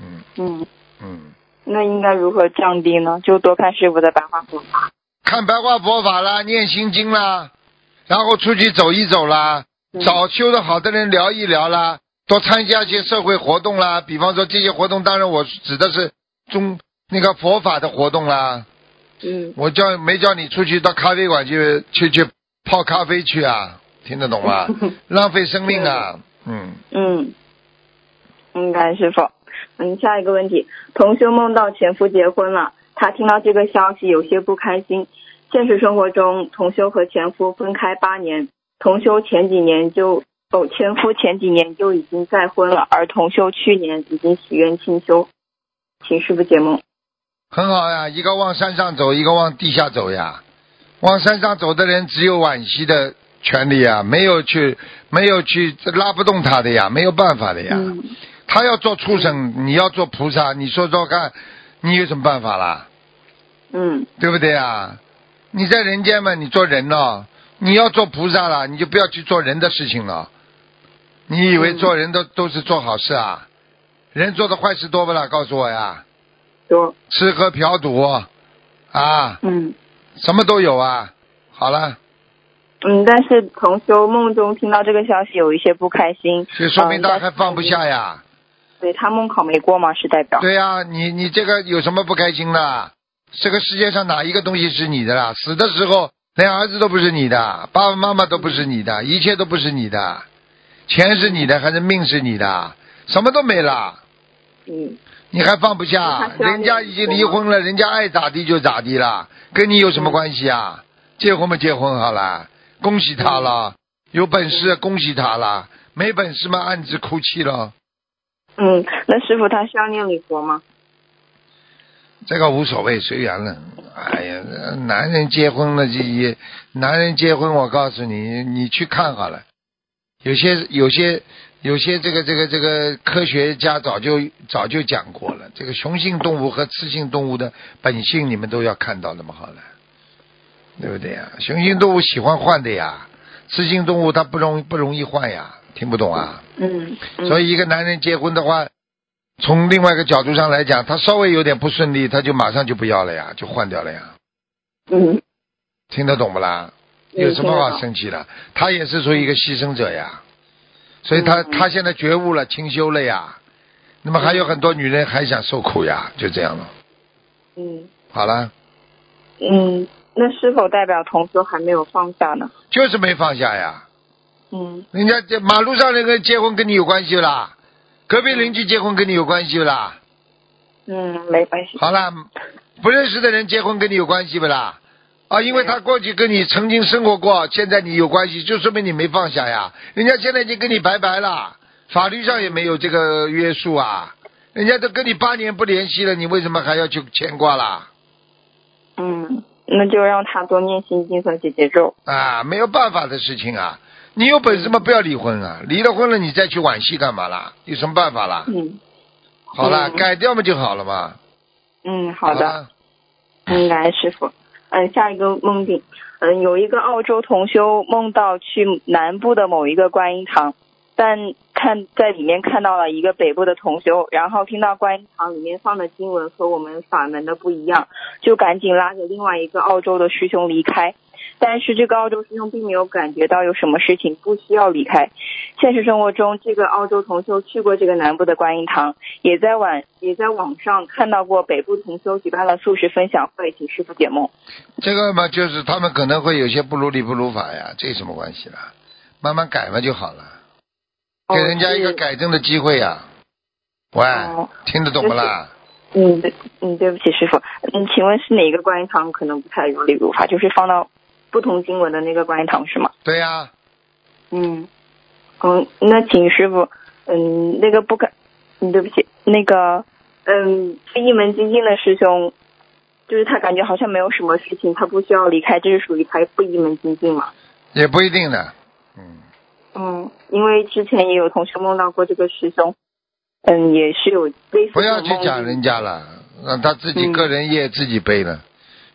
嗯
嗯，
嗯，
那应该如何降低呢？就多看师傅的白话佛法。
看白话佛法啦，念心经啦，然后出去走一走啦，
嗯
找修的好的人聊一聊啦，多参加一些社会活动啦。比方说这些活动，当然我指的是中那个佛法的活动啦。
嗯
我叫没叫你出去到咖啡馆去去去泡咖啡去啊？听得懂吗？*laughs* 浪费生命啊！嗯，
嗯，嗯，感恩师傅。嗯，下一个问题，同修梦到前夫结婚了，他听到这个消息有些不开心。现实生活中，同修和前夫分开八年，同修前几年就哦，前夫前几年就已经再婚了，而同修去年已经许愿清修，请师傅解梦。
很好呀，一个往山上走，一个往地下走呀。往山上走的人只有惋惜的权利呀，没有去没有去拉不动他的呀，没有办法的呀。
嗯
他要做畜生，你要做菩萨，你说说看，你有什么办法啦？
嗯
对不对呀？你在人间嘛，你做人了，你要做菩萨了，你就不要去做人的事情了。你以为
嗯
做人都都是做好事啊？人做的坏事多不啦？告诉我呀，
多
吃喝嫖赌啊，
嗯
什么都有啊。好了，
嗯，但是同修梦中听到这个消息有一些不开心，
这说明
嗯
他还放不下呀。
对他梦考没过嘛？是代表？
对呀、你你这个有什么不开心的？这个世界上哪一个东西是你的啦？死的时候连儿子都不是你的，爸爸妈妈都不是你的，一切都不是你的，钱是你的还是命是你的？什么都没了，
嗯
你还放不下人家已经离婚了，人家爱咋地就咋地了，跟你有什么关系啊？结婚嘛结婚好了，恭喜他了，有本事恭喜他了，没本事嘛暗自哭泣了。
嗯，那师傅他需要念礼佛吗？
这个无所谓，随缘了。哎呀，男人结婚了，这也男人结婚，我告诉你，你去看好了。有些有些有些这个这个这个科学家早就早就讲过了，这个雄性动物和雌性动物的本性，你们都要看到那么好了，对不对呀？雄性动物喜欢换的呀，雌性动物它不容不容易换呀，听不懂啊？
嗯，嗯
所以一个男人结婚的话，从另外一个角度上来讲，他稍微有点不顺利，他就马上就不要了呀，就换掉了呀。
嗯
听得懂不啦？
嗯
有什么好生气的？他也是属于一个牺牲者呀，所以他、
嗯
他现在觉悟了，清修了呀。那么还有很多女人还想受苦呀，就这样了。
嗯
好了，
嗯，那是否代表同修还没有放下呢？
就是没放下呀。
嗯
人家这马路上那个结婚跟你有关系不啦？隔壁邻居结婚跟你有关系啦？
嗯，没关系。
好了，不认识的人结婚跟你有关系不啦？啊，因为他过去跟你曾经生活过，现在你有关系，就说明你没放下呀。人家现在已经跟你拜拜了，法律上也没有这个约束啊。人家都跟你八年不联系了，你为什么还要去牵挂啦？
嗯，那就让他多念心经和姐姐咒。
啊，没有办法的事情啊。你有本事嘛，不要离婚啊！离了婚了，你再去惋惜干嘛啦？有什么办法啦？
嗯
好了，
嗯
改掉嘛就好了嘛。
嗯，好的。
了
嗯，感恩师傅。嗯，下一个梦境，嗯，有一个澳洲同修梦到去南部的某一个观音堂，但看在里面看到了一个北部的同修，然后听到观音堂里面放的经文和我们法门的不一样，就赶紧拉着另外一个澳洲的师兄离开。但是这个澳洲师兄并没有感觉到有什么事情不需要离开。现实生活中，这个澳洲同修去过这个南部的观音堂，也在网也在网上看到过北部同修举办了素食分享会，请师傅解梦。
这个嘛，就是他们可能会有些不如理不如法呀，这有什么关系啦？慢慢改嘛就好了，给人家一个改正的机会呀。喂，
哦
听得懂不啦？
嗯，对，嗯，对不起，师傅，嗯，请问是哪个观音堂可能不太如理如法？就是放到不同经文的那个观音堂是吗？
对呀、
嗯，嗯，那请师傅，嗯，那个不敢，嗯，对不起，那个，嗯，一门精进的师兄，就是他感觉好像没有什么事情，他不需要离开，这是属于他不一门精进嘛？
也不一定的。嗯，
嗯，因为之前也有同学梦到过这个师兄，嗯，也是有类似
不要去讲人家了，让他自己
嗯
个人业自己背了，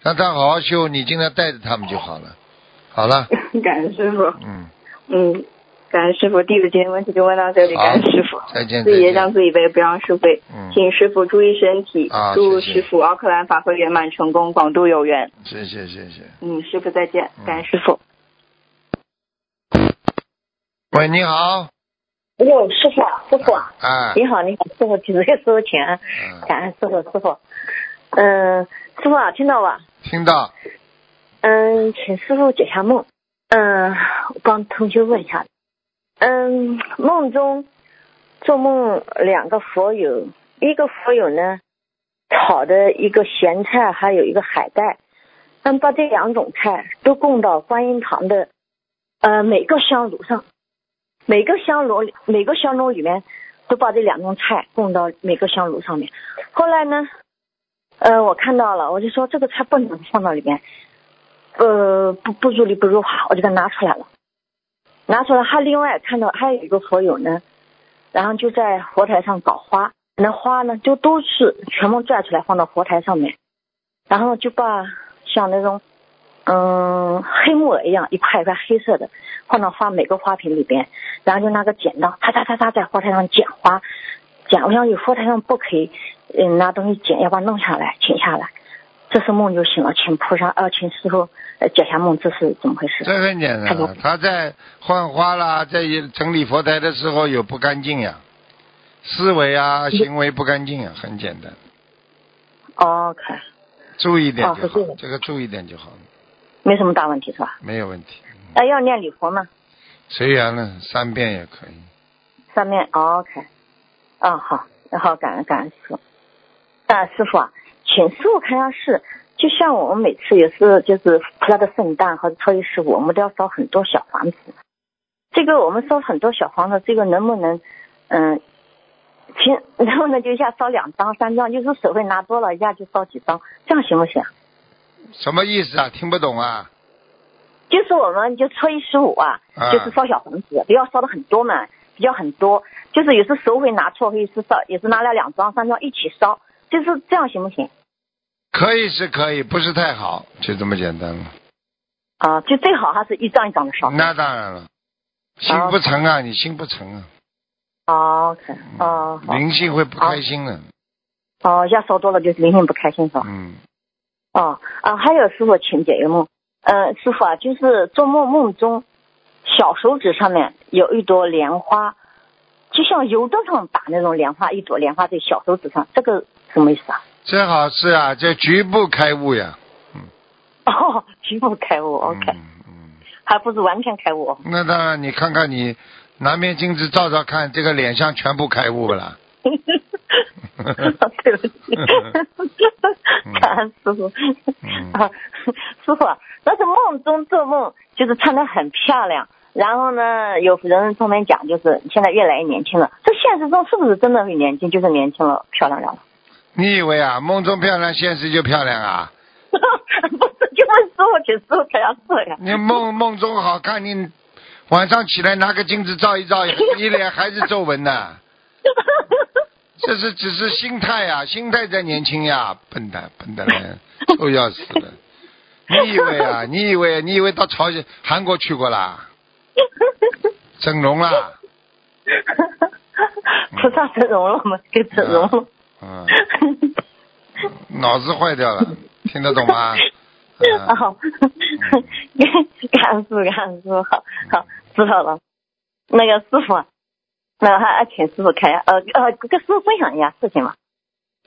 让他好好修，你尽量带着他们就好了。*laughs* 好了，
感恩师傅，
嗯，
嗯，感恩师傅，弟子今天问题就问到这里，感恩师傅。
再见，
自己业障
见。
自己背，不让师背。
嗯
请师傅注意身体，
啊
祝师傅奥克兰法会圆满成功，广度有缘。
谢谢谢谢。
嗯，师傅再见
嗯，
感恩师傅。
喂，你好。
哟，师傅啊，师傅啊，
啊。
你好，你好，师傅，几个师傅请安，
嗯
感恩师傅，师傅，嗯，师傅啊，听到吧？
听到。
嗯，请师傅解下梦，嗯，我帮同学问一下，嗯，梦中做梦两个佛友，一个佛友呢炒的一个咸菜，还有一个海带，嗯把这两种菜都供到观音堂的呃每个香炉上，每个香炉每个香炉里面都把这两种菜供到每个香炉上面。后来呢，呃，我看到了，我就说这个菜不能放到里面，呃，不不如里不如法，我就给它拿出来了。拿出来，还另外看到还有一个佛友呢，然后就在佛台上搞花，那花呢就都是全部拽出来放到佛台上面，然后就把像那种嗯黑木耳一样一块一块黑色的放到花每个花瓶里边，然后就拿个剪刀嚓嚓嚓嚓在佛台上剪花，剪我想有佛台上不可以嗯拿东西剪，要把它弄下来请下来。这是梦就醒了，请菩萨呃，请师傅呃解下梦，这是怎么回事？
这很简单，他在换花啦，在整理佛台的时候有不干净呀，思维啊、行为不干净啊，很简单
，OK，
注意点就好
哦这个，
注意点就好了，
没什么大问题是吧？
没有问题。
那要念礼佛吗？
随缘了，三遍也可以。
上面、哦、OK，哦好，然后感恩感恩师傅，啊师傅啊，请师傅看下是，就像我们每次也是就是菩萨的圣诞和初一十五，我们都要烧很多小房子，这个我们烧很多小房子，这个能不能嗯？请能不能就一下烧两张、三张，就是手会拿多了，一下就烧几张，这样行不行？
什么意思啊？听不懂啊？
就是我们就初一十五啊，
啊
就是烧小房子，不要烧的很多嘛，比较很多，就是有时手会拿错，会是烧，也是拿了两张、三张一起烧，就是这样行不行？
可以是可以，不是太好，就这么简单了。
啊，就最好还是一张一张的烧。
那当然了，心不诚啊，你心不诚啊，
哦 OK，哦好，
灵性会不开心的。
哦，要烧多了就是灵性不开心是吧？
嗯，
哦啊，还有师傅，请解一个梦。嗯、师傅啊，就是做梦梦中，小手指上面有一朵莲花，就像油灯上打那种莲花，一朵莲花在小手指上，这个什么意思啊？
正好是啊，这局部开悟呀。
哦，*laughs* 局部开悟，OK，、
嗯嗯，
还不是完全开悟。
那当然，你看看你拿面镜子照照看，这个脸上全部开悟了。*laughs*
对不起，*laughs* 感恩师傅。
嗯
啊，师傅啊，那是梦中做梦，就是穿的很漂亮。然后呢，有人专门讲，就是现在越来越年轻了。这现实中是不是真的会年轻？就是年轻了，漂亮了？
你以为啊，梦中漂亮，现实就漂亮啊？*laughs*
不是，就问师傅，请师傅才要这样。
你梦梦中好看，你晚上起来拿个镜子照一照，*laughs* 你脸还是皱纹呢。*laughs* 这是只是心态呀、心态在年轻呀，笨蛋笨蛋人，臭要死的。你以为啊？你以为你以为到朝鲜、韩国去过啦？整容啦？
菩萨整容了吗？给整容了。
嗯，脑子坏掉了，*laughs* 听得懂吗？*laughs* 嗯
好，感恩师傅，感恩师傅，好好知道了。那个师傅，那个还请师傅开呃呃跟师傅分享一下事情嘛。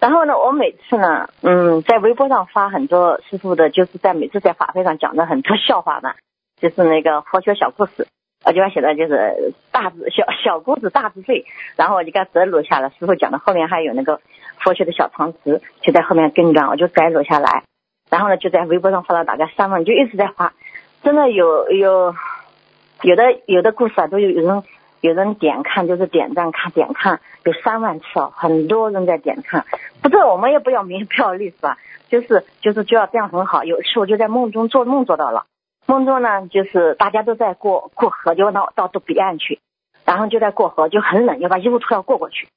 然后呢，我每次呢，嗯，在微博上发很多师傅的，就是在每次在法会上讲的很多笑话嘛，就是那个佛学小故事，我就把写的就是大字小小姑子大智慧，然后我就给摘录下来。师傅讲的后面还有那个佛学的小常识，就在后面跟着，我就摘录下来。然后呢，就在微博上发了大概三万，就一直在发，真的有有有的有的故事啊，都有有人有人点看，就是点赞看点看，有三万次哦，很多人在点看。不是我们也不要名不要利是吧？就是就是就要这样很好。有一次我就在梦中做梦做到了，梦中呢就是大家都在过过河，就到到到彼岸去，然后就在过河，就很冷，要把衣服脱掉过过去。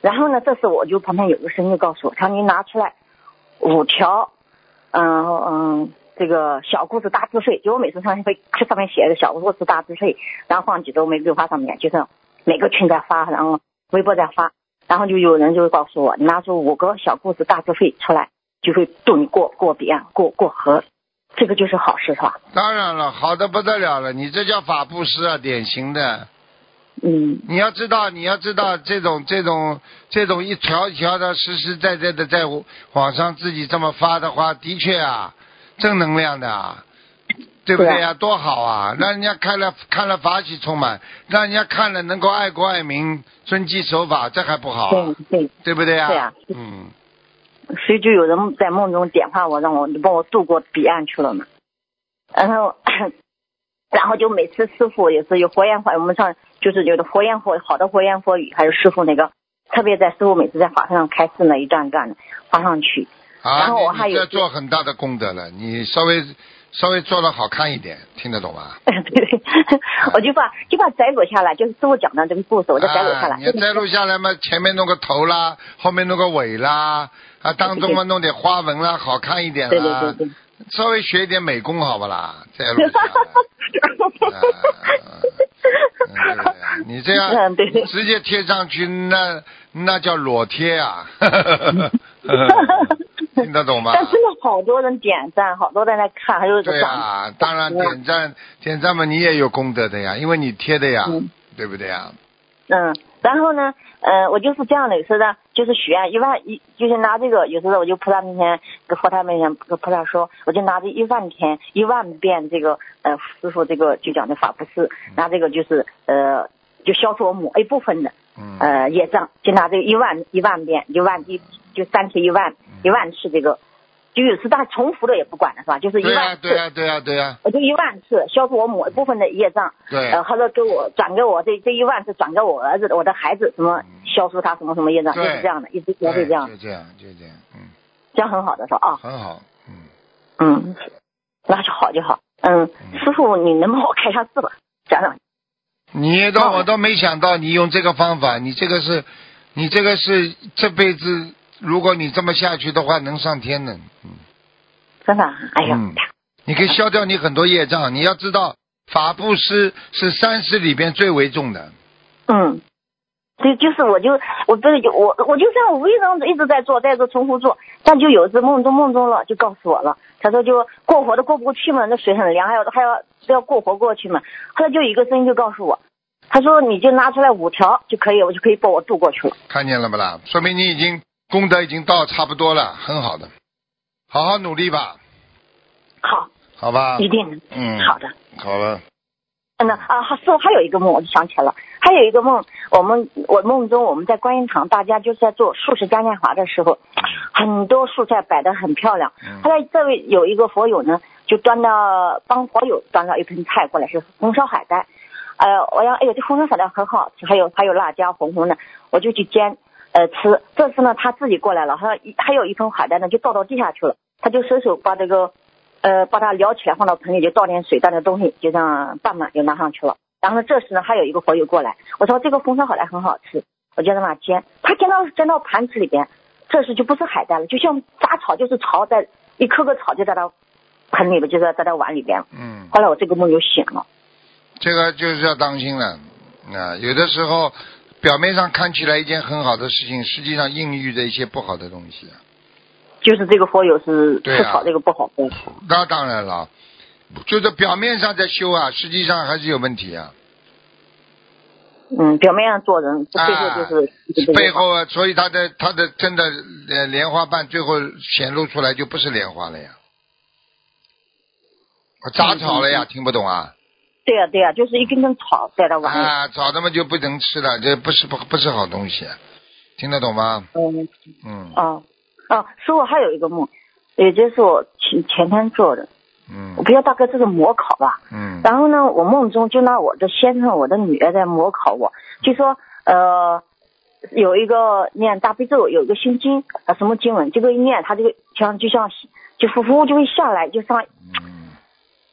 然后呢，这时我就旁边有个声音告诉我，他说你拿出来五条。嗯嗯，这个小故事大智慧，就我每次上会上面写个小故事大智慧，然后放几朵玫瑰花上面，就是每个群在发，然后微博在发，然后就有人就告诉我，你拿出五个小故事大智慧出来，就会渡你过过彼岸，过过河，这个就是好事是吧？
当然了，好的不得了了，你这叫法布施啊，典型的。
嗯。
你要知道，你要知道这种这种这种一条一条的实实在在的在网上自己这么发的话，的确啊，正能量的啊，对不对呀、多好啊！让人家看了看了法喜充满，让人家看了能够爱国爱民、遵纪守法，这还不好、啊。
对，对，
对不对呀、
对啊。
嗯，
所以就有人在梦中点化我，让我你帮我渡过彼岸去了嘛。然后，然后就每次师傅也是有活焰火，我们上就是有的活焰火好的佛言佛语，还有师傅那个，特别在师傅每次在法会上开示那，一段一段的发上去。
啊，
然后我还有
做很大的功德了，你稍微稍微做的好看一点，听得懂吗？*laughs*
对对，我就把就把摘录下来，就是师傅讲的这个故事，我就摘录下来。
啊、你摘录下来嘛，前面弄个头啦，后面弄个尾啦，啊，当中嘛弄点花纹啦，好看一点
对对
啦，
对对。
稍微学一点美工好不啦？摘录下来。你这样直接贴上去，那那叫裸贴啊！听得懂吗？
但真的好多人点赞，好多人在看，还有这
对
转
呀、当然点赞点赞嘛，你也有功德的呀，因为你贴的呀，
嗯
对不对呀？
嗯，然后呢，呃，我就是这样的，有时候呢，就是许愿一万一，就是拿这个，有时候我就菩萨面前跟佛台面前跟菩萨说，我就拿着一万天一万遍这个呃师傅这个就讲的法布施，拿这个就是呃就消除我某一部分的
嗯。
呃业障，就拿这个一万一万遍一万一就三天一万一万次这个，就有时他重复的也不管了是吧？就是一万次。
对呀、对呀、对呀、
我就一万次消除我某一部分的业障，
对。
呃，或者给我转给我这这一万次转给我儿子的，我的孩子什么消除他什么什么业障，就是这样的，一直都是这样，
就这样，就这样，嗯，
这样很好的说啊，
很好，嗯。
嗯，那就好就好，嗯，师傅你能帮我开下字吧，讲讲，
你都
哦
我都没想到你用这个方法，你这个是，你这个是这辈子，如果你这么下去的话，能上天的。嗯，
真的啊，哎呀，
嗯你可以消掉你很多业障。你要知道，法布施是三施里边最为重的。
嗯，对，就是我就我不是就我我就这样无意中一直在做，在这重复做，但就有一次梦中梦中了，就告诉我了，他说就过活都过不过去嘛，那水很凉，还要还要要过活过去嘛，后来就一个声音就告诉我，他说你就拿出来五条就可以，我就可以把我渡过去了。
看见了不啦？说明你已经功德已经到差不多了，很好的，好好努力吧，
好，
好吧？
一定，
嗯，
好的。
好了，
嗯呐啊，还师傅还有一个梦，我就想起来了，还有一个梦，我们我梦中我们在观音堂，大家就是在做素食嘉年华的时候，很多素菜摆得很漂亮。
嗯
后来这位有一个佛友呢，就端到帮佛友端到一盆菜过来，是红烧海带。呃，我要哎呦，这红烧海带很好吃，还有还有辣椒红红的，我就去煎呃吃。这次呢，他自己过来了，他还有一盆海带呢，就倒到地下去了，他就伸手把这个呃把它撩起来放到盆里，就倒点水，倒点东西，就这样拌满就拿上去了。然后呢，这时呢，还有一个佛友过来，我说这个红烧海带很好吃，我就让他煎，他煎到煎到盘子里边，这时就不是海带了，就像杂草，就是草在一颗颗草就在那盆里边，就在在在碗里边。
嗯，
后来我这个梦就醒了。
这个就是要当心了啊！有的时候表面上看起来一件很好的事情，实际上孕育着一些不好的东西。
就是这个佛友是是炒这个不好的。
那当然了，就是表面上在修啊，实际上还是有问题啊。
嗯，表面上做人，背后就是、这个
背后啊，所以他的他的真的呃莲花瓣最后显露出来就不是莲花了呀，杂草了呀，听不懂啊？
对呀、对呀、就是一根根草在那碗里。
啊，草他妈就不能吃了，这不是不不是好东西，听得懂吗？
嗯
嗯
啊啊，师傅还有一个梦，也就是我前前天做的，
嗯
我不知道大概这是模考吧。
嗯
然后呢，我梦中就拿我的先生、我的女儿在模考我，就说呃，有一个念大悲咒，有一个心经啊，什么经文，这个一念，他这个像就像就呼呼就会下来，就上
嗯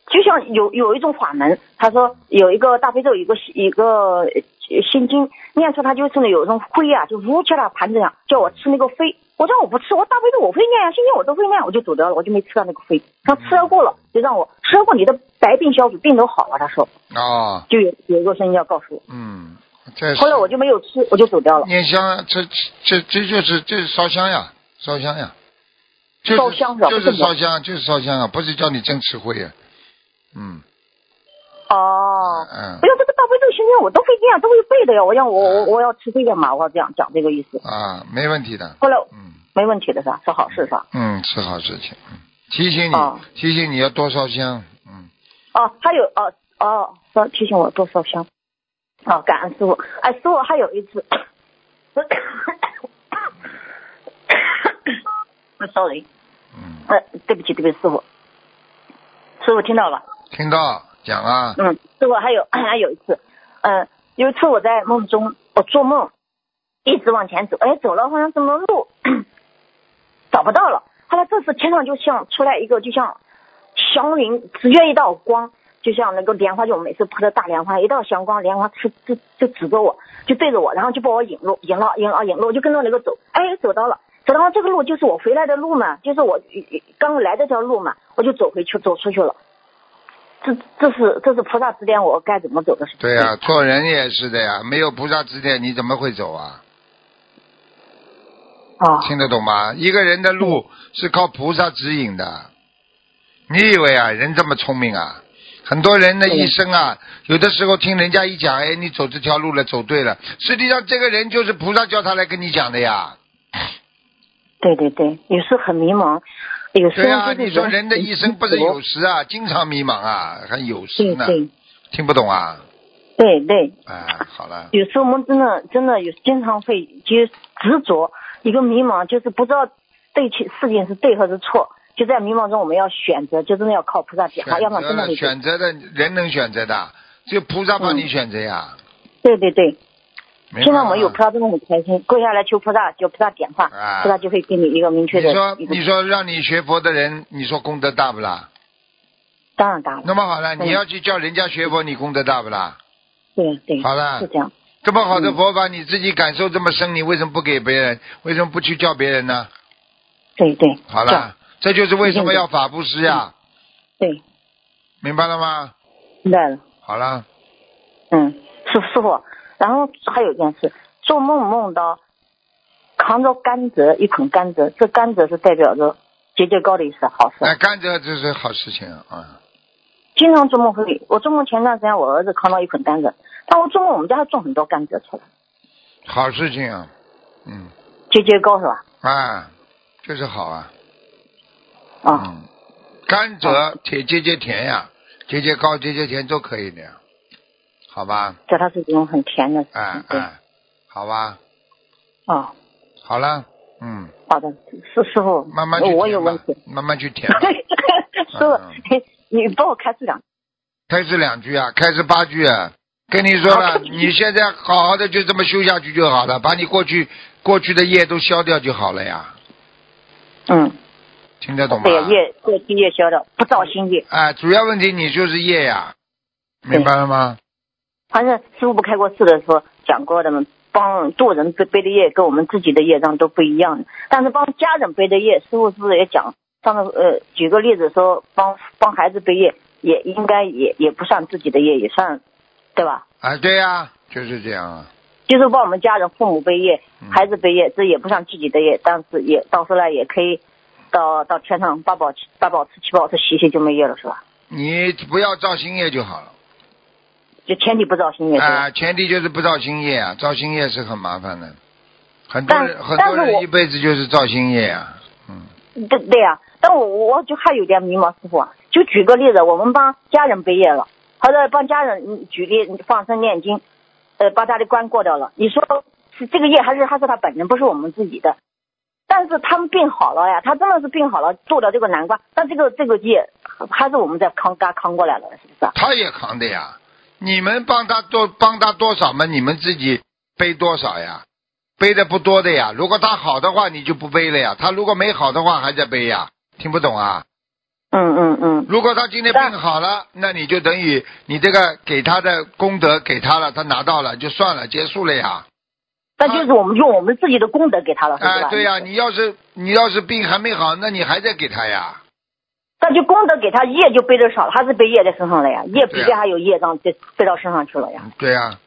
就像有有一种法门，他说有一个大悲咒，一个一个呃心经，念出它就是有一种灰啊，就浮起来盘子上，叫我吃那个灰。我说我不吃，我大悲咒我会念啊，心经我都会念，我就走掉了，我就没吃到那个灰。他吃了过了，就让我吃了过，你的白病消除，病都好了。他说
哦
就有有一个声音要告诉我，
嗯，这
后来我就没有吃，我就走掉了。
念香，这这这就是这是烧香呀，烧香呀，就是
烧香是吧
就是烧香，就是烧香啊，不是叫你真吃灰啊。嗯
哦，
嗯
不要这个大悲咒心经我都会念，都会背的呀。我让我我我要吃这个嘛？我要这样讲这个意思。
啊，没问题的。
后来
嗯
没问题的是吧？是好事是吧？
嗯，是好事情。嗯，提醒你，
哦
提醒你要多烧香。嗯
哦，还有哦哦，说提醒我多烧香。哦，感恩师傅。哎，师傅还有一次，*coughs* *coughs* sorry，
嗯，
呃，对不起，对不起，师傅，师傅听到了。
听到讲啊。
嗯，师傅还有 *coughs* 还有一次，嗯、有一次我在梦中，我做梦一直往前走，哎，走了好像什么路 *coughs* 找不到了。后来这次天上就像出来一个，就像祥云直接一道光，就像那个莲花，就我每次铺的大莲花，一道祥光，莲花就就就指着我，就对着我，然后就把我引路，引了引啊引路，就跟着那个走，哎，走到了。走到了这个路就是我回来的路嘛，就是我刚来这条路嘛，我就走回去，走出去了。这这是这是菩萨指点我该怎么走的是吧？
对呀、做人也是的呀，没有菩萨指点，你怎么会走啊？
啊，
听得懂吗？一个人的路是靠菩萨指引的。你以为啊，人这么聪明啊？很多人的一生啊，有的时候听人家一讲，哎，你走这条路了，走对了。实际上，这个人就是菩萨叫他来跟你讲的呀。
对对对，有时很迷茫，有时候就是
你说人的一生不是
有
有时啊，经常迷茫啊，还有时呢，
对对。
听不懂啊？
对对，
啊，好了，
有时候我们真的真的有经常会就执着一个迷茫，就是不知道对其事情是对还是错，就在迷茫中我们要选择，就真的要靠菩萨点化，要不然真的会
选择的人能选择的，只有菩萨帮你
嗯。
选择呀。
对对对，现在我们有
吗
菩萨真的很开心，跪下来求菩萨，求菩萨点化，
啊
菩萨就会给你一个明确的
你说你说让你学佛的人，你说功德大不啦？
当然大了，
那么好了，
嗯
你要去叫人家学佛，你功德大不啦？
对对，
好了
是这样，
这么好的
嗯
佛法，你自己感受这么深，你为什么不给别人？为什么不去教别人呢？
对对，
好了，这就是为什么要法布施呀，
对，
明白了吗？
明白了。
好了，
嗯，师师傅，然后还有一件事，做梦梦到扛着甘蔗一捆甘蔗，这甘蔗是代表着节节高的意思，好事。
哎，甘蔗这是好事情啊。
经常做梦会，我做梦前段时间我儿子扛到一捆甘蔗，但我做梦我们家还种很多甘蔗出来，
好事情啊，嗯，
节节高是吧？
啊，这是好啊，
啊，
嗯，甘蔗甜节节甜呀，节节高节节甜都可以的呀，好吧，
这它是一种很甜的事情。对，
哎哎，好吧，
哦，
好了，嗯，
好的，师师傅，
慢慢去
我有问题。
慢慢去舔吧，*laughs*
师傅，*laughs* 你帮我开始两
开始两句啊，开始八句啊。跟你说了，你现在好好的就这么修下去就好了，把你过去过去的业都消掉就好了呀，
嗯，
听得懂吗？
对，业过去业消掉，不造新业。
哎，主要问题你就是业呀，明白了吗？
反正师傅不开过示的时候讲过的嘛，帮度人背背的业跟我们自己的业障都不一样的，但是帮家人背的业，师傅是不是也讲上次呃，举个例子说，帮帮孩子背业，也应该也也不算自己的业，也算，对吧？
啊，对呀、就是这样啊。
就是帮我们家人、父母背业
嗯，
孩子背业，这也不算自己的业，但是也到时候来也可以到到天上八宝八宝吃七宝吃洗洗就没业了，是吧？
你不要造新业就好了。
就前提不造新业，
啊，前提就是不造新业啊，造新业是很麻烦的。很多人
但
很多人一辈子就是造新业啊。嗯，
对对呀、但我我就还有点迷茫，师傅啊，就举个例子，我们帮家人背业了，或者帮家人嗯举例放生念经，呃，把他的关过掉了。你说是这个业还是还是他本人，不是我们自己的？但是他们病好了呀，他真的是病好了，做掉这个难关，但这个这个业还是我们在扛嘎扛过来了，是不是啊？
他也扛的呀。你们帮他多帮他多少嘛？你们自己背多少呀？背的不多的呀。如果他好的话，你就不背了呀。他如果没好的话，还在背呀。听不懂啊？
嗯嗯嗯，
如果他今天病好了，那你就等于你这个给他的功德给他了，他拿到了就算了，结束了呀。
那就是我们用我们自己的功德给他了，是
哎、
吧？
对呀、你要是你要是病还没好，那你还在给他呀。
但就功德给他业就背的少了，还是背业在身上了呀，业比
对啊
别还有业障就背到身上去了呀。
对呀、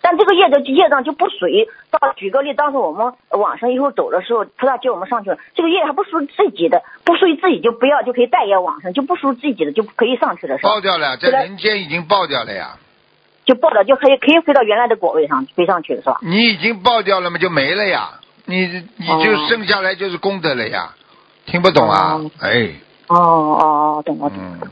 但这个业的业障就不属于，到举个例，当时我们往生以后走的时候，菩萨接我们上去了，这个业还不属于自己的，不属于自己就不要，就可以带业往生，就不属于自己的就可以上去了，是吧
爆？掉了，在人间已经爆掉了呀。
就爆掉，就可以可以飞到原来的果位上飞上去了，是吧？
你已经爆掉了嘛，就没了呀。你你就
哦
剩下来就是功德了呀。听不懂啊？
哦
哎，
哦哦哦，懂了懂了，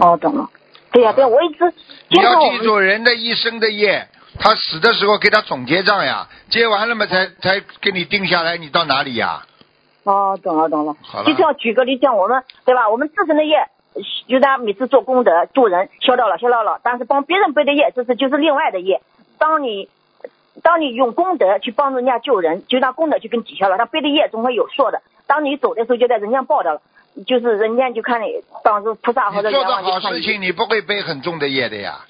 哦懂了。对呀、对呀、我一直
你要记住，人的一生的业，他死的时候给他总结账呀，结完了嘛才才给你定下来，你到哪里呀？
哦，懂了懂了
好。了
就像举个例，像我们对吧？我们自身的业，就咱每次做功德助人消掉了消掉了，但是帮别人背的业，这是就是另外的业。当你当你用功德去帮助人家救人，就拿功德去跟抵消了，他背的业总会有数的。当你走的时候，就在人家报掉了，就是人家就看你当时菩萨或者
你做的。好事情，你不会背很重的业的呀。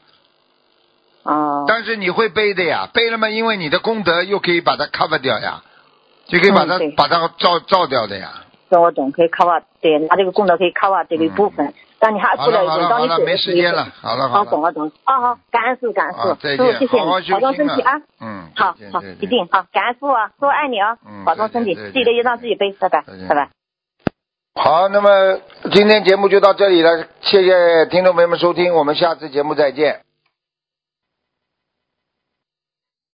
啊、
但是你会背的呀，背了嘛，因为你的功德又可以把它 cover 掉呀，就可以把它、
嗯
把它照照掉的呀。
这我懂，可以 cover，对，拿这个功德可以 cover 这个一部分。但你还
好
出来以后，
了好了好了，
当你走
没
时
间了，好了好。
懂了懂了。啊好，感恩师，感恩师，师傅，谢谢你，保重身体啊。
嗯，
好好一定好，感恩师傅啊，师傅爱你啊
嗯，
保重身体，自己的业让自己背，拜拜，拜拜。
好，那么今天节目就到这里了，谢谢听众朋友们收听，我们下次节目再见。